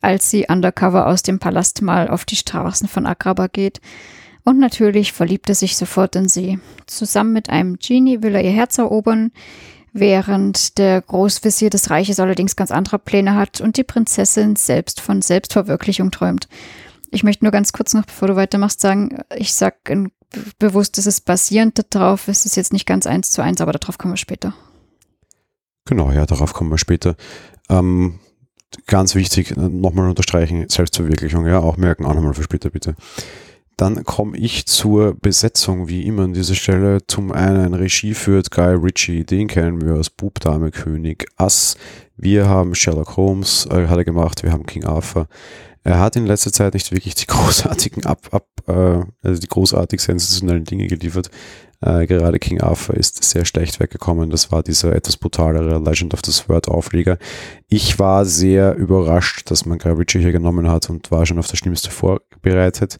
als sie undercover aus dem Palast mal auf die Straßen von Agrabah geht. Und natürlich verliebt er sich sofort in sie. Zusammen mit einem Genie will er ihr Herz erobern, während der Großvezier des Reiches allerdings ganz andere Pläne hat und die Prinzessin selbst von Selbstverwirklichung träumt. Ich möchte nur ganz kurz noch, bevor du weitermachst, sagen, ich sage bewusst, es ist basierend darauf, es ist jetzt nicht ganz eins zu eins, aber darauf kommen wir später. Genau, ja, darauf kommen wir später. Ähm, ganz wichtig, nochmal unterstreichen, Selbstverwirklichung, ja, auch merken, auch nochmal für später bitte. Dann komme ich zur Besetzung, wie immer an dieser Stelle. Zum einen Regie führt Guy Ritchie, den kennen wir als Bub, Dame, König, Ass. Wir haben Sherlock Holmes, äh, hat er gemacht, wir haben King Arthur. Er hat in letzter Zeit nicht wirklich die großartigen ab, ab äh, also die großartig sensationellen Dinge geliefert. Äh, gerade King Arthur ist sehr schlecht weggekommen. Das war dieser etwas brutalere Legend of the Sword Aufleger. Ich war sehr überrascht, dass man Guy Ritchie hier genommen hat und war schon auf das Schlimmste vorbereitet.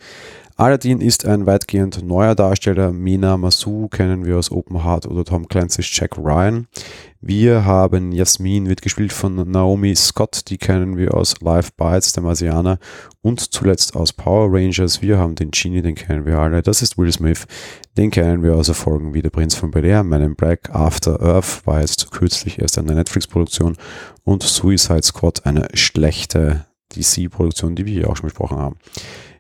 Aladdin ist ein weitgehend neuer Darsteller. Mina Masu kennen wir aus Open Heart oder Tom Clancy's Jack Ryan. Wir haben Jasmin, wird gespielt von Naomi Scott, die kennen wir aus Live Bites, der Marsianer und zuletzt aus Power Rangers. Wir haben den Genie, den kennen wir alle. Das ist Will Smith, den kennen wir aus Erfolgen wie Der Prinz von Bel-Air, Man in Black, After Earth war jetzt kürzlich erst eine Netflix-Produktion und Suicide Squad, eine schlechte DC-Produktion, die wir hier auch schon besprochen haben.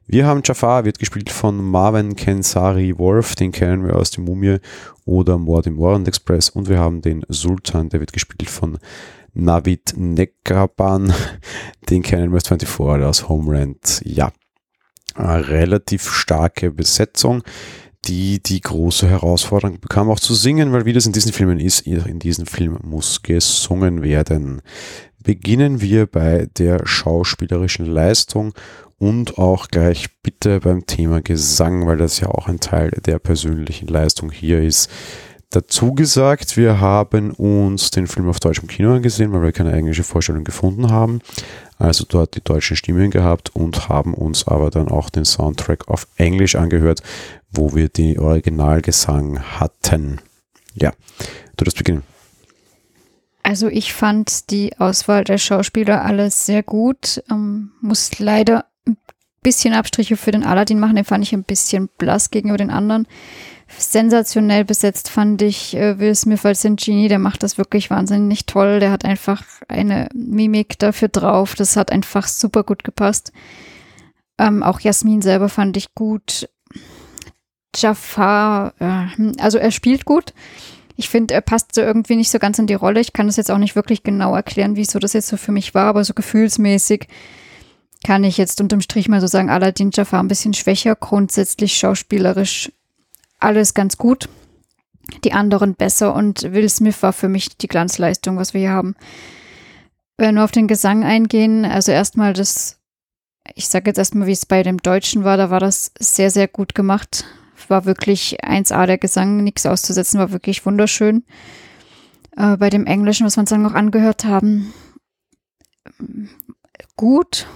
Wir haben Jafar, wird gespielt von Marvin Kensari Wolf, den kennen wir aus der Mumie oder Mord im Orient Express. Und wir haben den Sultan, der wird gespielt von Navid Nekaban, den kennen wir aus 24 aus Homeland. Ja, eine relativ starke Besetzung die die große Herausforderung bekam, auch zu singen, weil wie das in diesen Filmen ist, in diesem Film muss gesungen werden. Beginnen wir bei der schauspielerischen Leistung und auch gleich bitte beim Thema Gesang, weil das ja auch ein Teil der persönlichen Leistung hier ist. Dazu gesagt, wir haben uns den Film auf deutschem Kino angesehen, weil wir keine englische Vorstellung gefunden haben. Also dort die deutschen Stimmen gehabt und haben uns aber dann auch den Soundtrack auf Englisch angehört, wo wir den Originalgesang hatten. Ja, du darfst beginnen. Also ich fand die Auswahl der Schauspieler alles sehr gut. Ähm, muss leider ein bisschen Abstriche für den Aladdin machen. Den fand ich ein bisschen blass gegenüber den anderen. Sensationell besetzt fand ich äh, Will Smith als den Genie. Der macht das wirklich wahnsinnig toll. Der hat einfach eine Mimik dafür drauf. Das hat einfach super gut gepasst. Ähm, auch Jasmin selber fand ich gut. Jafar, äh, also er spielt gut. Ich finde, er passt so irgendwie nicht so ganz in die Rolle. Ich kann das jetzt auch nicht wirklich genau erklären, wieso das jetzt so für mich war, aber so gefühlsmäßig kann ich jetzt unterm Strich mal so sagen, Aladdin Jafar ein bisschen schwächer, grundsätzlich schauspielerisch alles ganz gut. Die anderen besser und Will Smith war für mich die Glanzleistung, was wir hier haben. Wenn wir auf den Gesang eingehen, also erstmal das, ich sage jetzt erstmal, wie es bei dem Deutschen war, da war das sehr, sehr gut gemacht. War wirklich 1A der Gesang, nichts auszusetzen, war wirklich wunderschön. Äh, bei dem Englischen, was wir uns dann noch angehört haben, gut,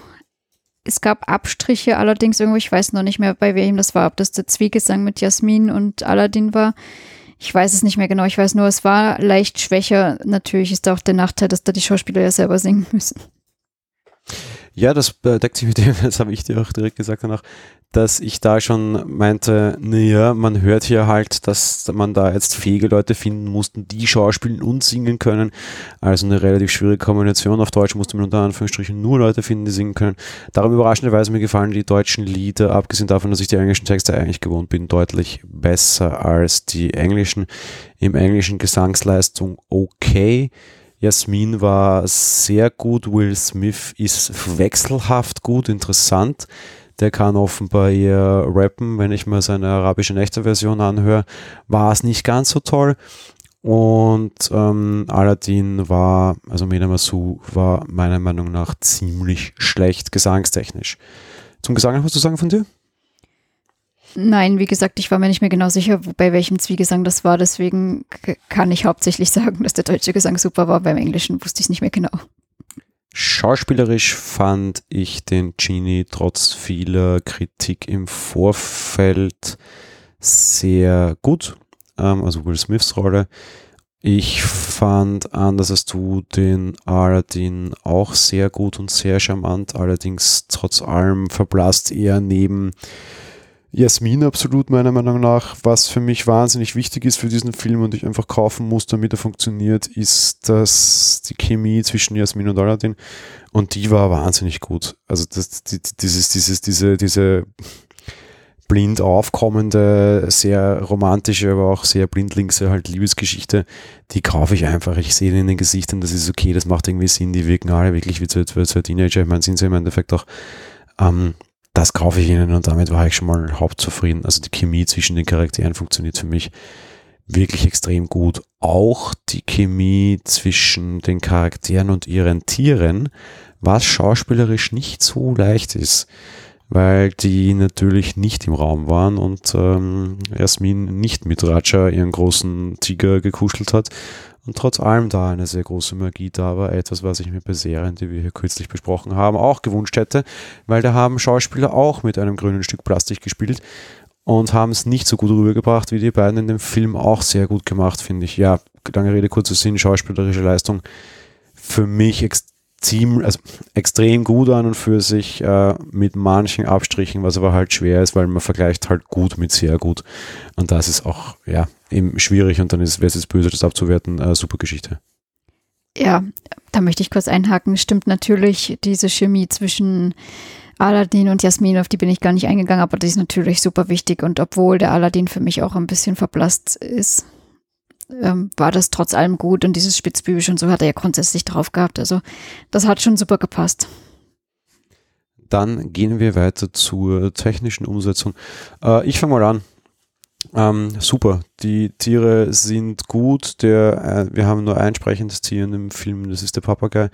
es gab Abstriche, allerdings irgendwo, ich weiß noch nicht mehr, bei wem das war, ob das der Zwiegesang mit Jasmin und Aladdin war. Ich weiß es nicht mehr genau. Ich weiß nur, es war leicht schwächer. Natürlich ist da auch der Nachteil, dass da die Schauspieler ja selber singen müssen. Ja, das deckt sich mit dem, das habe ich dir auch direkt gesagt danach, dass ich da schon meinte, naja, man hört hier halt, dass man da jetzt fähige Leute finden mussten, die schauspielen und singen können. Also eine relativ schwierige Kombination. Auf Deutsch musste man unter Anführungsstrichen nur Leute finden, die singen können. Darum überraschenderweise mir gefallen die deutschen Lieder, abgesehen davon, dass ich die englischen Texte eigentlich gewohnt bin, deutlich besser als die englischen. Im englischen Gesangsleistung okay Jasmin war sehr gut, Will Smith ist wechselhaft gut, interessant. Der kann offenbar eher rappen, wenn ich mir seine arabische Nächte-Version anhöre, war es nicht ganz so toll. Und ähm, Aladdin war, also Mena Masu war meiner Meinung nach ziemlich schlecht gesangstechnisch. Zum Gesang was zu sagen von dir? Nein, wie gesagt, ich war mir nicht mehr genau sicher, bei welchem Zwiegesang das war. Deswegen kann ich hauptsächlich sagen, dass der deutsche Gesang super war. Beim Englischen wusste ich es nicht mehr genau. Schauspielerisch fand ich den Genie trotz vieler Kritik im Vorfeld sehr gut. Ähm, also Will Smiths Rolle. Ich fand anders als du den Aladdin auch sehr gut und sehr charmant, allerdings trotz allem verblasst eher neben Jasmin absolut meiner Meinung nach. Was für mich wahnsinnig wichtig ist für diesen Film und ich einfach kaufen muss, damit er funktioniert, ist, dass die Chemie zwischen Jasmin und Aladdin und die war wahnsinnig gut. Also das, die, dieses, dieses, diese, diese blind aufkommende, sehr romantische, aber auch sehr blindlingse halt Liebesgeschichte, die kaufe ich einfach. Ich sehe in den Gesichtern, das ist okay, das macht irgendwie Sinn, die wirken alle wirklich wie zwei, zwei Teenager. Ich meine, sind sie im Endeffekt auch ähm, das kaufe ich ihnen und damit war ich schon mal hauptzufrieden. Also die Chemie zwischen den Charakteren funktioniert für mich wirklich extrem gut. Auch die Chemie zwischen den Charakteren und ihren Tieren, was schauspielerisch nicht so leicht ist, weil die natürlich nicht im Raum waren und ähm, Jasmin nicht mit Raja ihren großen Tiger gekuschelt hat und trotz allem da eine sehr große Magie da war, etwas, was ich mir bei Serien, die wir hier kürzlich besprochen haben, auch gewünscht hätte, weil da haben Schauspieler auch mit einem grünen Stück Plastik gespielt und haben es nicht so gut rübergebracht, wie die beiden in dem Film auch sehr gut gemacht, finde ich. Ja, lange Rede, kurzer Sinn, schauspielerische Leistung für mich extrem also extrem gut an und für sich äh, mit manchen Abstrichen, was aber halt schwer ist, weil man vergleicht halt gut mit sehr gut. Und das ist auch, ja, eben schwierig und dann ist, wäre es böse, das abzuwerten, äh, super Geschichte. Ja, da möchte ich kurz einhaken. Stimmt natürlich diese Chemie zwischen Aladdin und Jasmin, auf die bin ich gar nicht eingegangen, aber die ist natürlich super wichtig und obwohl der Aladdin für mich auch ein bisschen verblasst ist, ähm, war das trotz allem gut und dieses Spitzbübisch und so hat er ja grundsätzlich drauf gehabt. Also das hat schon super gepasst. Dann gehen wir weiter zur technischen Umsetzung. Äh, ich fange mal an. Ähm, super, die Tiere sind gut. Der, äh, wir haben nur ein sprechendes Tier in dem Film, das ist der Papagei.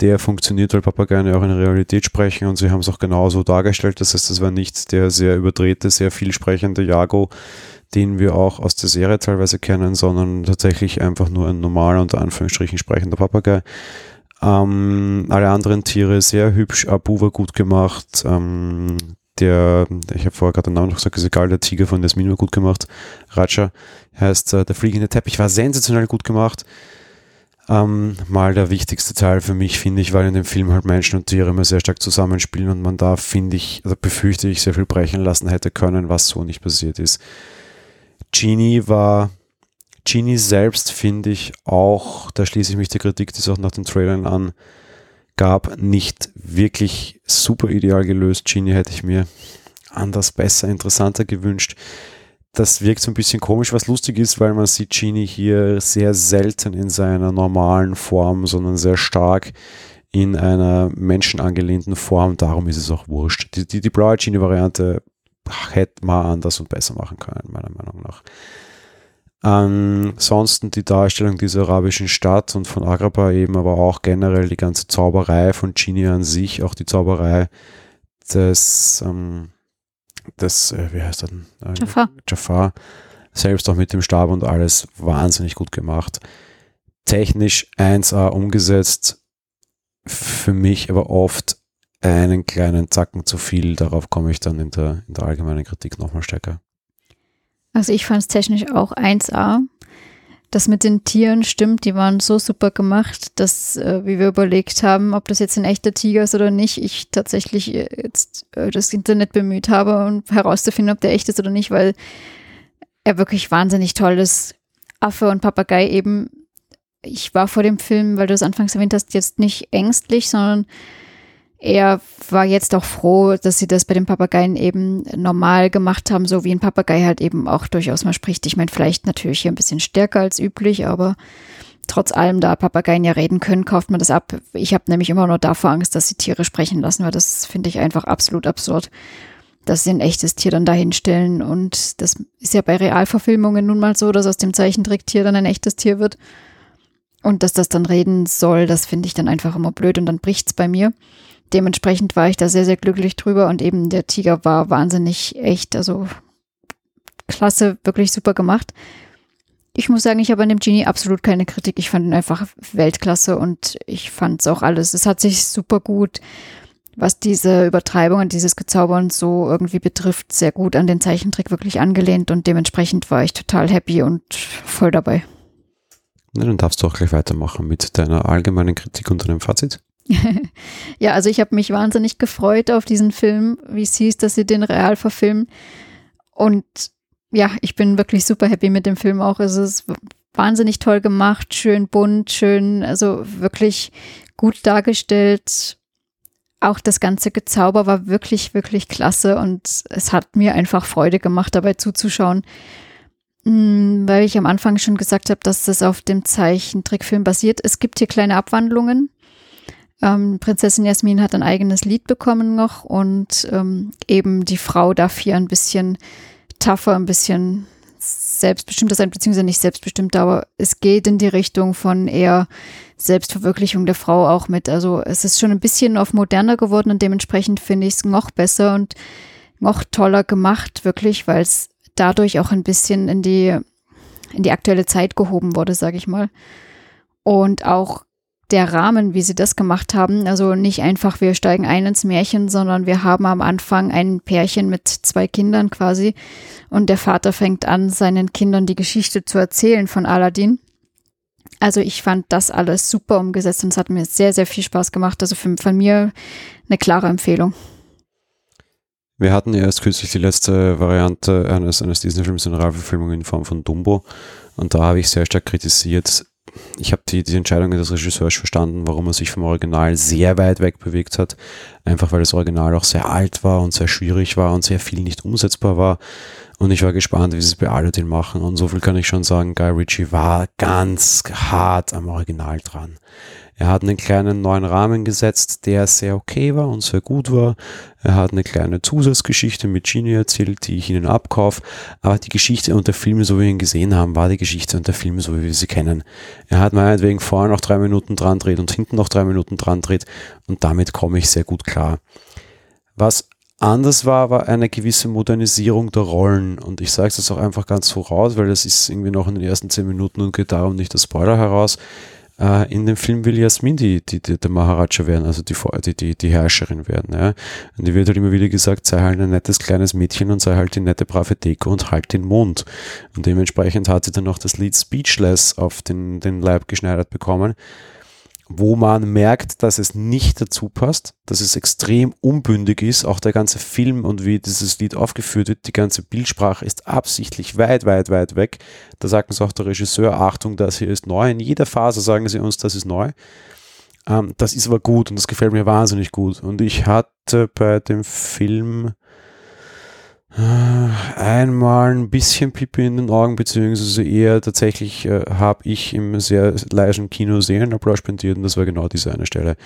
Der funktioniert, weil Papageien ja auch in der Realität sprechen und sie haben es auch genauso dargestellt. Das heißt, das war nicht der sehr überdrehte, sehr vielsprechende Jago, den wir auch aus der Serie teilweise kennen, sondern tatsächlich einfach nur ein normaler, unter Anführungsstrichen sprechender Papagei. Ähm, alle anderen Tiere sehr hübsch, Abu war gut gemacht. Ähm, der, ich habe vorher gerade den Namen noch gesagt, ist egal, der Tiger von Jasmin war gut gemacht. Raja heißt äh, der fliegende Teppich, war sensationell gut gemacht. Ähm, mal der wichtigste Teil für mich, finde ich, weil in dem Film halt Menschen und Tiere immer sehr stark zusammenspielen und man da, finde ich, also befürchte ich, sehr viel brechen lassen hätte können, was so nicht passiert ist. Genie war, Genie selbst finde ich auch, da schließe ich mich der Kritik, die es auch nach den Trailern an gab, nicht wirklich super ideal gelöst. Genie hätte ich mir anders, besser, interessanter gewünscht. das wirkt so ein bisschen komisch, was lustig ist, weil man sieht Genie hier sehr selten in seiner normalen Form, sondern sehr stark in einer menschenangelehnten Form. Darum ist es auch wurscht. Die, die, die blaue Genie-Variante hätte man anders und besser machen können, meiner Meinung nach. Ansonsten die Darstellung dieser arabischen Stadt und von Agrabah eben, aber auch generell die ganze Zauberei von Genie an sich, auch die Zauberei des, ähm, des äh, wie heißt er denn? Äh, Jafar. Jafar, selbst auch mit dem Stab und alles wahnsinnig gut gemacht. Technisch 1A umgesetzt, für mich aber oft einen kleinen Zacken zu viel. Darauf komme ich dann in der, in der allgemeinen Kritik nochmal stärker. Also ich fand es technisch auch 1A. Das mit den Tieren stimmt, die waren so super gemacht, dass, äh, wie wir überlegt haben, ob das jetzt ein echter Tiger ist oder nicht, ich tatsächlich äh, jetzt äh, das Internet bemüht habe, um herauszufinden, ob der echt ist oder nicht, weil er wirklich wahnsinnig toll ist. Affe und Papagei eben. Ich war vor dem Film, weil du es anfangs erwähnt hast, jetzt nicht ängstlich, sondern er war jetzt auch froh, dass sie das bei den Papageien eben normal gemacht haben, so wie ein Papagei halt eben auch durchaus mal spricht. Ich meine, vielleicht natürlich hier ein bisschen stärker als üblich, aber trotz allem, da Papageien ja reden können, kauft man das ab. Ich habe nämlich immer nur davor Angst, dass sie Tiere sprechen lassen, weil das finde ich einfach absolut absurd, dass sie ein echtes Tier dann dahinstellen. Und das ist ja bei Realverfilmungen nun mal so, dass aus dem Zeichentricktier dann ein echtes Tier wird. Und dass das dann reden soll, das finde ich dann einfach immer blöd und dann bricht's bei mir dementsprechend war ich da sehr, sehr glücklich drüber und eben der Tiger war wahnsinnig echt, also klasse, wirklich super gemacht. Ich muss sagen, ich habe an dem Genie absolut keine Kritik. Ich fand ihn einfach Weltklasse und ich fand es auch alles. Es hat sich super gut, was diese Übertreibung und dieses Gezauber und so irgendwie betrifft, sehr gut an den Zeichentrick wirklich angelehnt und dementsprechend war ich total happy und voll dabei. Na, dann darfst du auch gleich weitermachen mit deiner allgemeinen Kritik und deinem Fazit. ja, also ich habe mich wahnsinnig gefreut auf diesen Film, wie es hieß, dass sie den real verfilmen. Und ja, ich bin wirklich super happy mit dem Film auch. Es ist wahnsinnig toll gemacht, schön bunt, schön, also wirklich gut dargestellt. Auch das ganze Gezauber war wirklich, wirklich klasse und es hat mir einfach Freude gemacht, dabei zuzuschauen. Hm, weil ich am Anfang schon gesagt habe, dass das auf dem Zeichentrickfilm basiert. Es gibt hier kleine Abwandlungen, ähm, Prinzessin Jasmin hat ein eigenes Lied bekommen noch und ähm, eben die Frau darf hier ein bisschen tougher, ein bisschen selbstbestimmter sein, beziehungsweise nicht selbstbestimmt, aber es geht in die Richtung von eher Selbstverwirklichung der Frau auch mit. Also es ist schon ein bisschen auf moderner geworden und dementsprechend finde ich es noch besser und noch toller gemacht, wirklich, weil es dadurch auch ein bisschen in die, in die aktuelle Zeit gehoben wurde, sage ich mal. Und auch der Rahmen, wie sie das gemacht haben. Also nicht einfach, wir steigen ein ins Märchen, sondern wir haben am Anfang ein Pärchen mit zwei Kindern quasi und der Vater fängt an, seinen Kindern die Geschichte zu erzählen von Aladdin. Also ich fand das alles super umgesetzt und es hat mir sehr, sehr viel Spaß gemacht. Also für, von mir eine klare Empfehlung. Wir hatten erst kürzlich die letzte Variante eines, eines Disney-Films in Realverfilmung in Form von Dumbo und da habe ich sehr stark kritisiert, ich habe die, die Entscheidung des Regisseurs verstanden, warum er sich vom Original sehr weit weg bewegt hat. Einfach weil das Original auch sehr alt war und sehr schwierig war und sehr viel nicht umsetzbar war. Und ich war gespannt, wie sie es bei Aladdin machen. Und so viel kann ich schon sagen, Guy Ritchie war ganz hart am Original dran. Er hat einen kleinen neuen Rahmen gesetzt, der sehr okay war und sehr gut war. Er hat eine kleine Zusatzgeschichte mit Genie erzählt, die ich Ihnen abkaufe. Aber die Geschichte und der Film, so wie wir ihn gesehen haben, war die Geschichte und der Film, so wie wir sie kennen. Er hat meinetwegen vorher noch drei Minuten dran dreht und hinten noch drei Minuten dran dreht und damit komme ich sehr gut klar. Was anders war, war eine gewisse Modernisierung der Rollen. Und ich sage es jetzt auch einfach ganz so raus, weil das ist irgendwie noch in den ersten zehn Minuten und geht darum nicht der Spoiler heraus. Äh, in dem Film will Jasmin die, die, die, der Maharaja werden, also die, die, die, Herrscherin werden. Ja? Und die wird halt immer wieder gesagt, sei halt ein nettes kleines Mädchen und sei halt die nette brave Deko und halt den Mund. Und dementsprechend hat sie dann noch das Lied Speechless auf den, den Leib geschneidert bekommen wo man merkt, dass es nicht dazu passt, dass es extrem unbündig ist. Auch der ganze Film und wie dieses Lied aufgeführt wird, die ganze Bildsprache ist absichtlich weit, weit, weit weg. Da sagt uns auch der Regisseur, Achtung, das hier ist neu. In jeder Phase sagen sie uns, das ist neu. Ähm, das ist aber gut und das gefällt mir wahnsinnig gut. Und ich hatte bei dem Film Einmal ein bisschen Pipi in den Augen, beziehungsweise eher tatsächlich äh, habe ich im sehr leisen Kino Seelenapplaus spendiert und das war genau diese eine Stelle.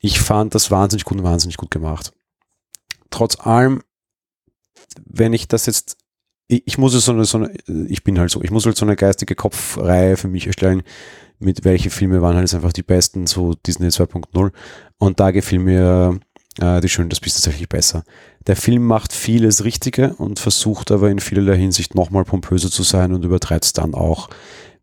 Ich fand das wahnsinnig gut und wahnsinnig gut gemacht. Trotz allem, wenn ich das jetzt, ich, ich muss so eine, so eine, ich bin halt so, ich muss halt so eine geistige Kopfreihe für mich erstellen, mit welche Filme waren halt einfach die besten, so Disney 2.0 und da gefiel mir äh, die Schön, das bist tatsächlich besser. Der Film macht vieles Richtige und versucht aber in vielerlei Hinsicht nochmal pompöser zu sein und übertreibt es dann auch.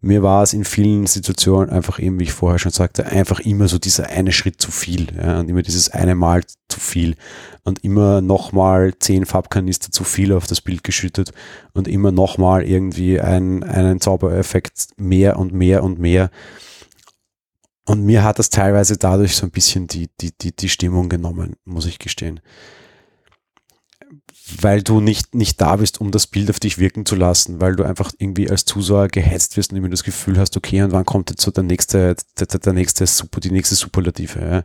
Mir war es in vielen Situationen einfach eben, wie ich vorher schon sagte, einfach immer so dieser eine Schritt zu viel ja, und immer dieses eine Mal zu viel und immer nochmal zehn Farbkanister zu viel auf das Bild geschüttet und immer nochmal irgendwie ein, einen Zaubereffekt mehr und mehr und mehr. Und mir hat das teilweise dadurch so ein bisschen die, die, die, die Stimmung genommen, muss ich gestehen weil du nicht, nicht da bist, um das Bild auf dich wirken zu lassen, weil du einfach irgendwie als Zuschauer gehetzt wirst und immer das Gefühl hast, okay, und wann kommt jetzt so der nächste, der, der nächste Super, die nächste Superlative, ja.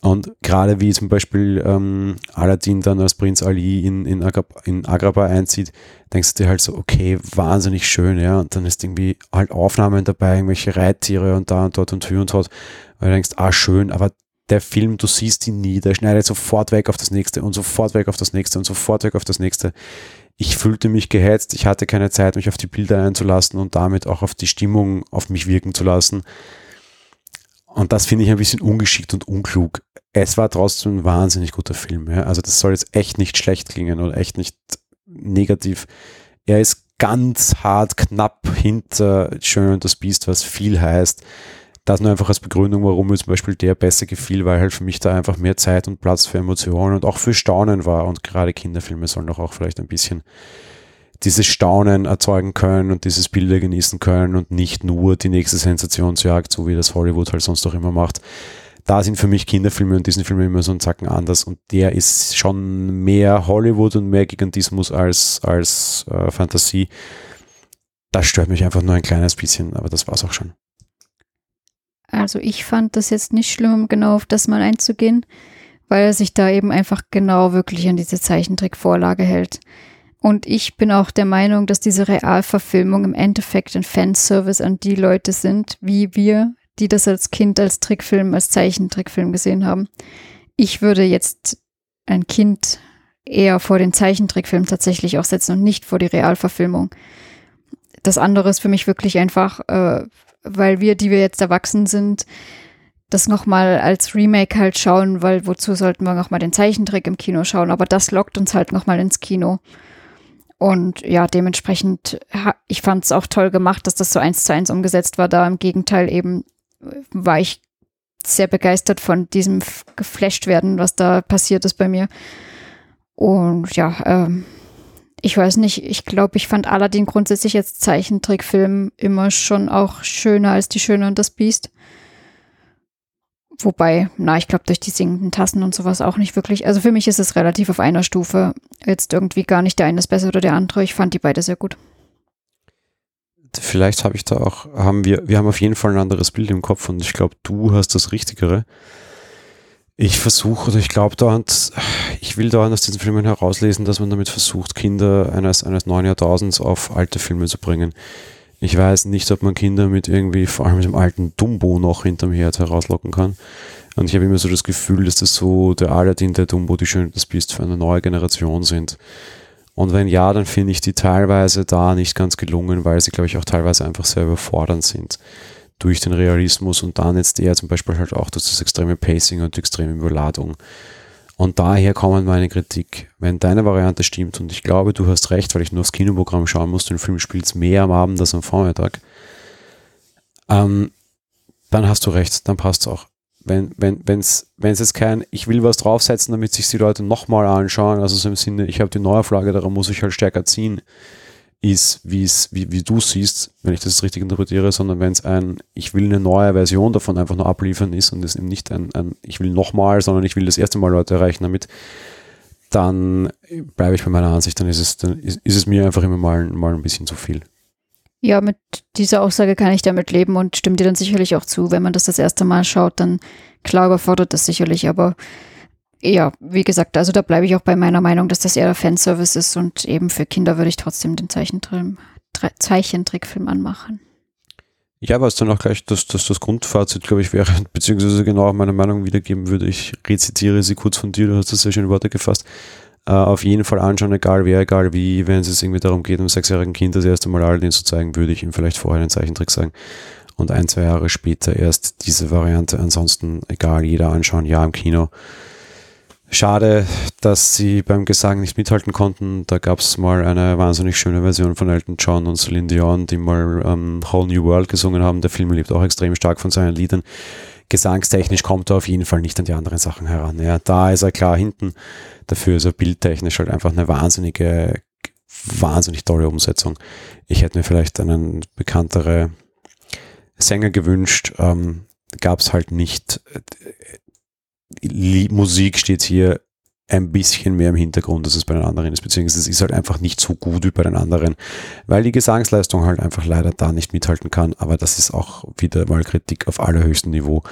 Und gerade wie zum Beispiel ähm, Aladdin dann als Prinz Ali in, in, Agrab, in Agrabah einzieht, denkst du dir halt so, okay, wahnsinnig schön, ja. Und dann ist irgendwie halt Aufnahmen dabei, irgendwelche Reittiere und da und dort und hier und dort. Weil du denkst, ah, schön, aber der Film, du siehst ihn nie, der schneidet sofort weg auf das nächste und sofort weg auf das nächste und sofort weg auf das nächste. Ich fühlte mich gehetzt, ich hatte keine Zeit, mich auf die Bilder einzulassen und damit auch auf die Stimmung auf mich wirken zu lassen. Und das finde ich ein bisschen ungeschickt und unklug. Es war trotzdem ein wahnsinnig guter Film. Ja? Also das soll jetzt echt nicht schlecht klingen oder echt nicht negativ. Er ist ganz hart knapp hinter Schön und das Biest, was viel heißt das nur einfach als Begründung, warum mir zum Beispiel der besser gefiel, weil halt für mich da einfach mehr Zeit und Platz für Emotionen und auch für Staunen war. Und gerade Kinderfilme sollen doch auch vielleicht ein bisschen dieses Staunen erzeugen können und dieses Bilder genießen können und nicht nur die nächste Sensationsjagd, so wie das Hollywood halt sonst auch immer macht. Da sind für mich Kinderfilme und Disneyfilme immer so ein Zacken anders und der ist schon mehr Hollywood und mehr Gigantismus als, als äh, Fantasie. Das stört mich einfach nur ein kleines bisschen, aber das war's auch schon. Also ich fand das jetzt nicht schlimm, um genau auf das mal einzugehen, weil er sich da eben einfach genau wirklich an diese Zeichentrickvorlage hält. Und ich bin auch der Meinung, dass diese Realverfilmung im Endeffekt ein Fanservice an die Leute sind, wie wir, die das als Kind als Trickfilm, als Zeichentrickfilm gesehen haben. Ich würde jetzt ein Kind eher vor den Zeichentrickfilm tatsächlich auch setzen und nicht vor die Realverfilmung. Das andere ist für mich wirklich einfach äh, weil wir, die wir jetzt erwachsen sind, das nochmal als Remake halt schauen, weil wozu sollten wir nochmal den Zeichentrick im Kino schauen? Aber das lockt uns halt nochmal ins Kino. Und ja, dementsprechend, ich fand es auch toll gemacht, dass das so eins zu eins umgesetzt war. Da im Gegenteil eben war ich sehr begeistert von diesem geflasht werden, was da passiert ist bei mir. Und ja, ähm, ich weiß nicht, ich glaube, ich fand Aladdin grundsätzlich als Zeichentrickfilm immer schon auch schöner als Die Schöne und das Biest. Wobei, na, ich glaube, durch die singenden Tassen und sowas auch nicht wirklich. Also für mich ist es relativ auf einer Stufe. Jetzt irgendwie gar nicht der eine ist besser oder der andere. Ich fand die beide sehr gut. Vielleicht habe ich da auch, haben wir, wir haben auf jeden Fall ein anderes Bild im Kopf und ich glaube, du hast das Richtigere. Ich versuche oder ich glaube dauernd, ich will dauernd aus diesen Filmen herauslesen, dass man damit versucht, Kinder eines, eines neuen Jahrtausends auf alte Filme zu bringen. Ich weiß nicht, ob man Kinder mit irgendwie, vor allem mit dem alten Dumbo noch hinterm Herd herauslocken kann. Und ich habe immer so das Gefühl, dass das so der Aladdin, der Dumbo, die schön das Biest für eine neue Generation sind. Und wenn ja, dann finde ich die teilweise da nicht ganz gelungen, weil sie, glaube ich, auch teilweise einfach sehr überfordernd sind durch den Realismus und dann jetzt eher zum Beispiel halt auch durch das extreme Pacing und die extreme Überladung. Und daher kommen meine Kritik. Wenn deine Variante stimmt und ich glaube, du hast recht, weil ich nur aufs Kinoprogramm schauen muss, den Film spielt mehr am Abend als am Vormittag, ähm, dann hast du recht, dann passt es auch. Wenn wenn wenn es jetzt kein, ich will was draufsetzen, damit sich die Leute nochmal anschauen, also so im Sinne, ich habe die Neuauflage, daran muss ich halt stärker ziehen, ist, wie es, wie, wie du siehst, wenn ich das richtig interpretiere, sondern wenn es ein, ich will eine neue Version davon einfach nur abliefern ist und es eben nicht ein, ein ich will nochmal, sondern ich will das erste Mal Leute erreichen damit, dann bleibe ich bei meiner Ansicht, dann ist es, dann ist, ist es mir einfach immer mal, mal ein bisschen zu viel. Ja, mit dieser Aussage kann ich damit leben und stimme dir dann sicherlich auch zu. Wenn man das das erste Mal schaut, dann klar überfordert das sicherlich, aber Ja, wie gesagt, also da bleibe ich auch bei meiner Meinung, dass das eher Fanservice ist und eben für Kinder würde ich trotzdem den Zeichentrickfilm, Zeichentrickfilm anmachen. Ja, was dann auch gleich das, das, das Grundfazit, glaube ich, wäre, beziehungsweise genau meine Meinung wiedergeben würde. Ich rezitiere sie kurz von dir, du hast das sehr schön Worte gefasst. Uh, auf jeden Fall anschauen, egal wer, egal wie, wenn es irgendwie darum geht, einem sechsjährigen Kind das erste Mal Aladdin zu zeigen, würde ich ihm vielleicht vorher einen Zeichentrick sagen und ein, zwei Jahre später erst diese Variante. Ansonsten egal, jeder anschauen, ja im Kino. Schade, dass sie beim Gesang nicht mithalten konnten. Da gab es mal eine wahnsinnig schöne Version von Elton John und Celine Dion, die mal ähm, Whole New World gesungen haben. Der Film lebt auch extrem stark von seinen Liedern. Gesangstechnisch kommt er auf jeden Fall nicht an die anderen Sachen heran. Ja, da ist er klar hinten. Dafür ist er bildtechnisch halt einfach eine wahnsinnige, wahnsinnig tolle Umsetzung. Ich hätte mir vielleicht einen bekanntere Sänger gewünscht. Ähm, Gab es halt nicht Musik steht hier ein bisschen mehr im Hintergrund, als es bei den anderen ist, beziehungsweise es ist halt einfach nicht so gut wie bei den anderen, weil die Gesangsleistung halt einfach leider da nicht mithalten kann, aber das ist auch wieder mal Kritik auf allerhöchstem Niveau.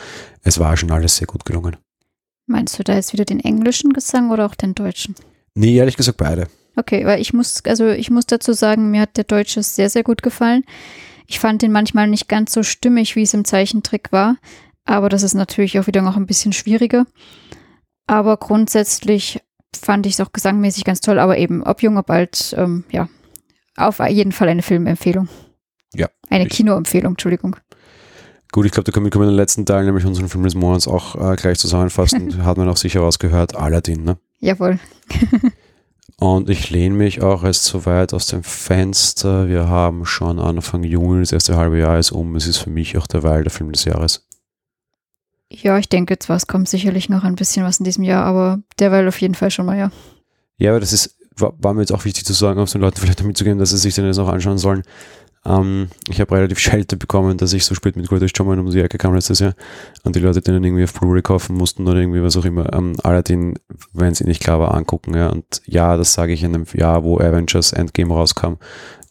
Es war schon alles sehr gut gelungen. Meinst du da jetzt wieder den englischen Gesang oder auch den deutschen? Nee, ehrlich gesagt beide. Okay, weil ich muss, also ich muss dazu sagen, mir hat der Deutsche sehr, sehr gut gefallen. Ich fand den manchmal nicht ganz so stimmig, wie es im Zeichentrick war. Aber das ist natürlich auch wieder noch ein bisschen schwieriger. Aber grundsätzlich fand ich es auch gesangmäßig ganz toll. Aber eben, ob jung, ob alt, ähm, ja, auf jeden Fall eine Filmempfehlung. Ja. Eine Kinoempfehlung, Entschuldigung. Gut, ich glaube, da können wir in den letzten Teil, nämlich unseren Film des Monats, auch äh, gleich zusammenfassen. Hat man auch sicher rausgehört, Aladdin, ne? Jawohl. Und ich lehne mich auch erst so weit aus dem Fenster. Wir haben schon Anfang Juni, das erste halbe Jahr ist um. Es ist für mich auch derweil der Film des Jahres. Ja, ich denke zwar, es kommt sicherlich noch ein bisschen was in diesem Jahr, aber derweil auf jeden Fall schon mal, ja. Ja, aber das ist, war, war mir jetzt auch wichtig zu sagen, auf den Leuten vielleicht damit zu gehen, dass sie sich den jetzt noch anschauen sollen. Ähm, ich habe relativ Schelte bekommen, dass ich so spät mit Greatest Showman um die Ecke kam letztes Jahr und die Leute den irgendwie auf Blu-ray kaufen mussten oder irgendwie was auch immer. Ähm, Aladdin, wenn sie nicht klar war, angucken. Ja. Und ja, das sage ich in einem Jahr, wo Avengers Endgame rauskam.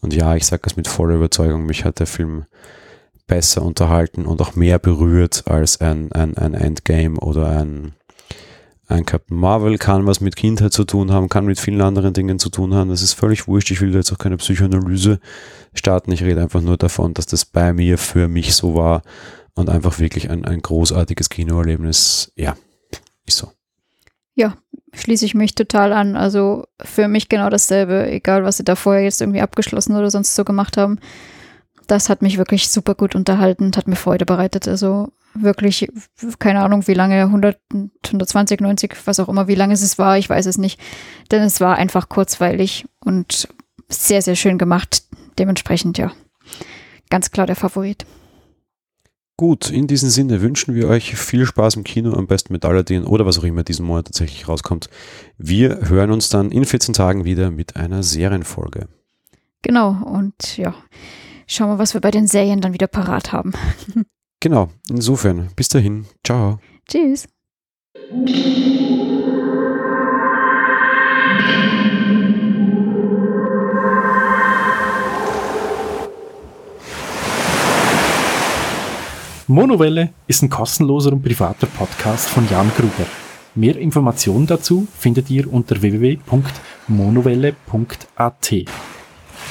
Und ja, ich sage das mit voller Überzeugung. Mich hat der Film besser unterhalten und auch mehr berührt als ein, ein, ein Endgame oder ein, ein Captain Marvel kann was mit Kindheit zu tun haben, kann mit vielen anderen Dingen zu tun haben. Das ist völlig wurscht. Ich will jetzt auch keine Psychoanalyse starten. Ich rede einfach nur davon, dass das bei mir für mich so war und einfach wirklich ein, ein großartiges Kinoerlebnis. Ja, ist so. Ja, schließe ich mich total an. Also für mich genau dasselbe, egal was sie da vorher jetzt irgendwie abgeschlossen oder sonst so gemacht haben das hat mich wirklich super gut unterhalten hat mir Freude bereitet. Also wirklich, keine Ahnung, wie lange, 100, 120, 90, was auch immer, wie lange es war, ich weiß es nicht. Denn es war einfach kurzweilig und sehr, sehr schön gemacht. Dementsprechend, ja, ganz klar der Favorit. Gut, in diesem Sinne wünschen wir euch viel Spaß im Kino, am besten mit Aladdin oder was auch immer diesen Monat tatsächlich rauskommt. Wir hören uns dann in 14 Tagen wieder mit einer Serienfolge. Genau, und ja, schauen wir, was wir bei den Serien dann wieder parat haben. Genau, insofern, bis dahin, ciao. Tschüss. Monowelle ist ein kostenloser und privater Podcast von Jan Gruber. Mehr Informationen dazu findet ihr unter www.monowelle.at.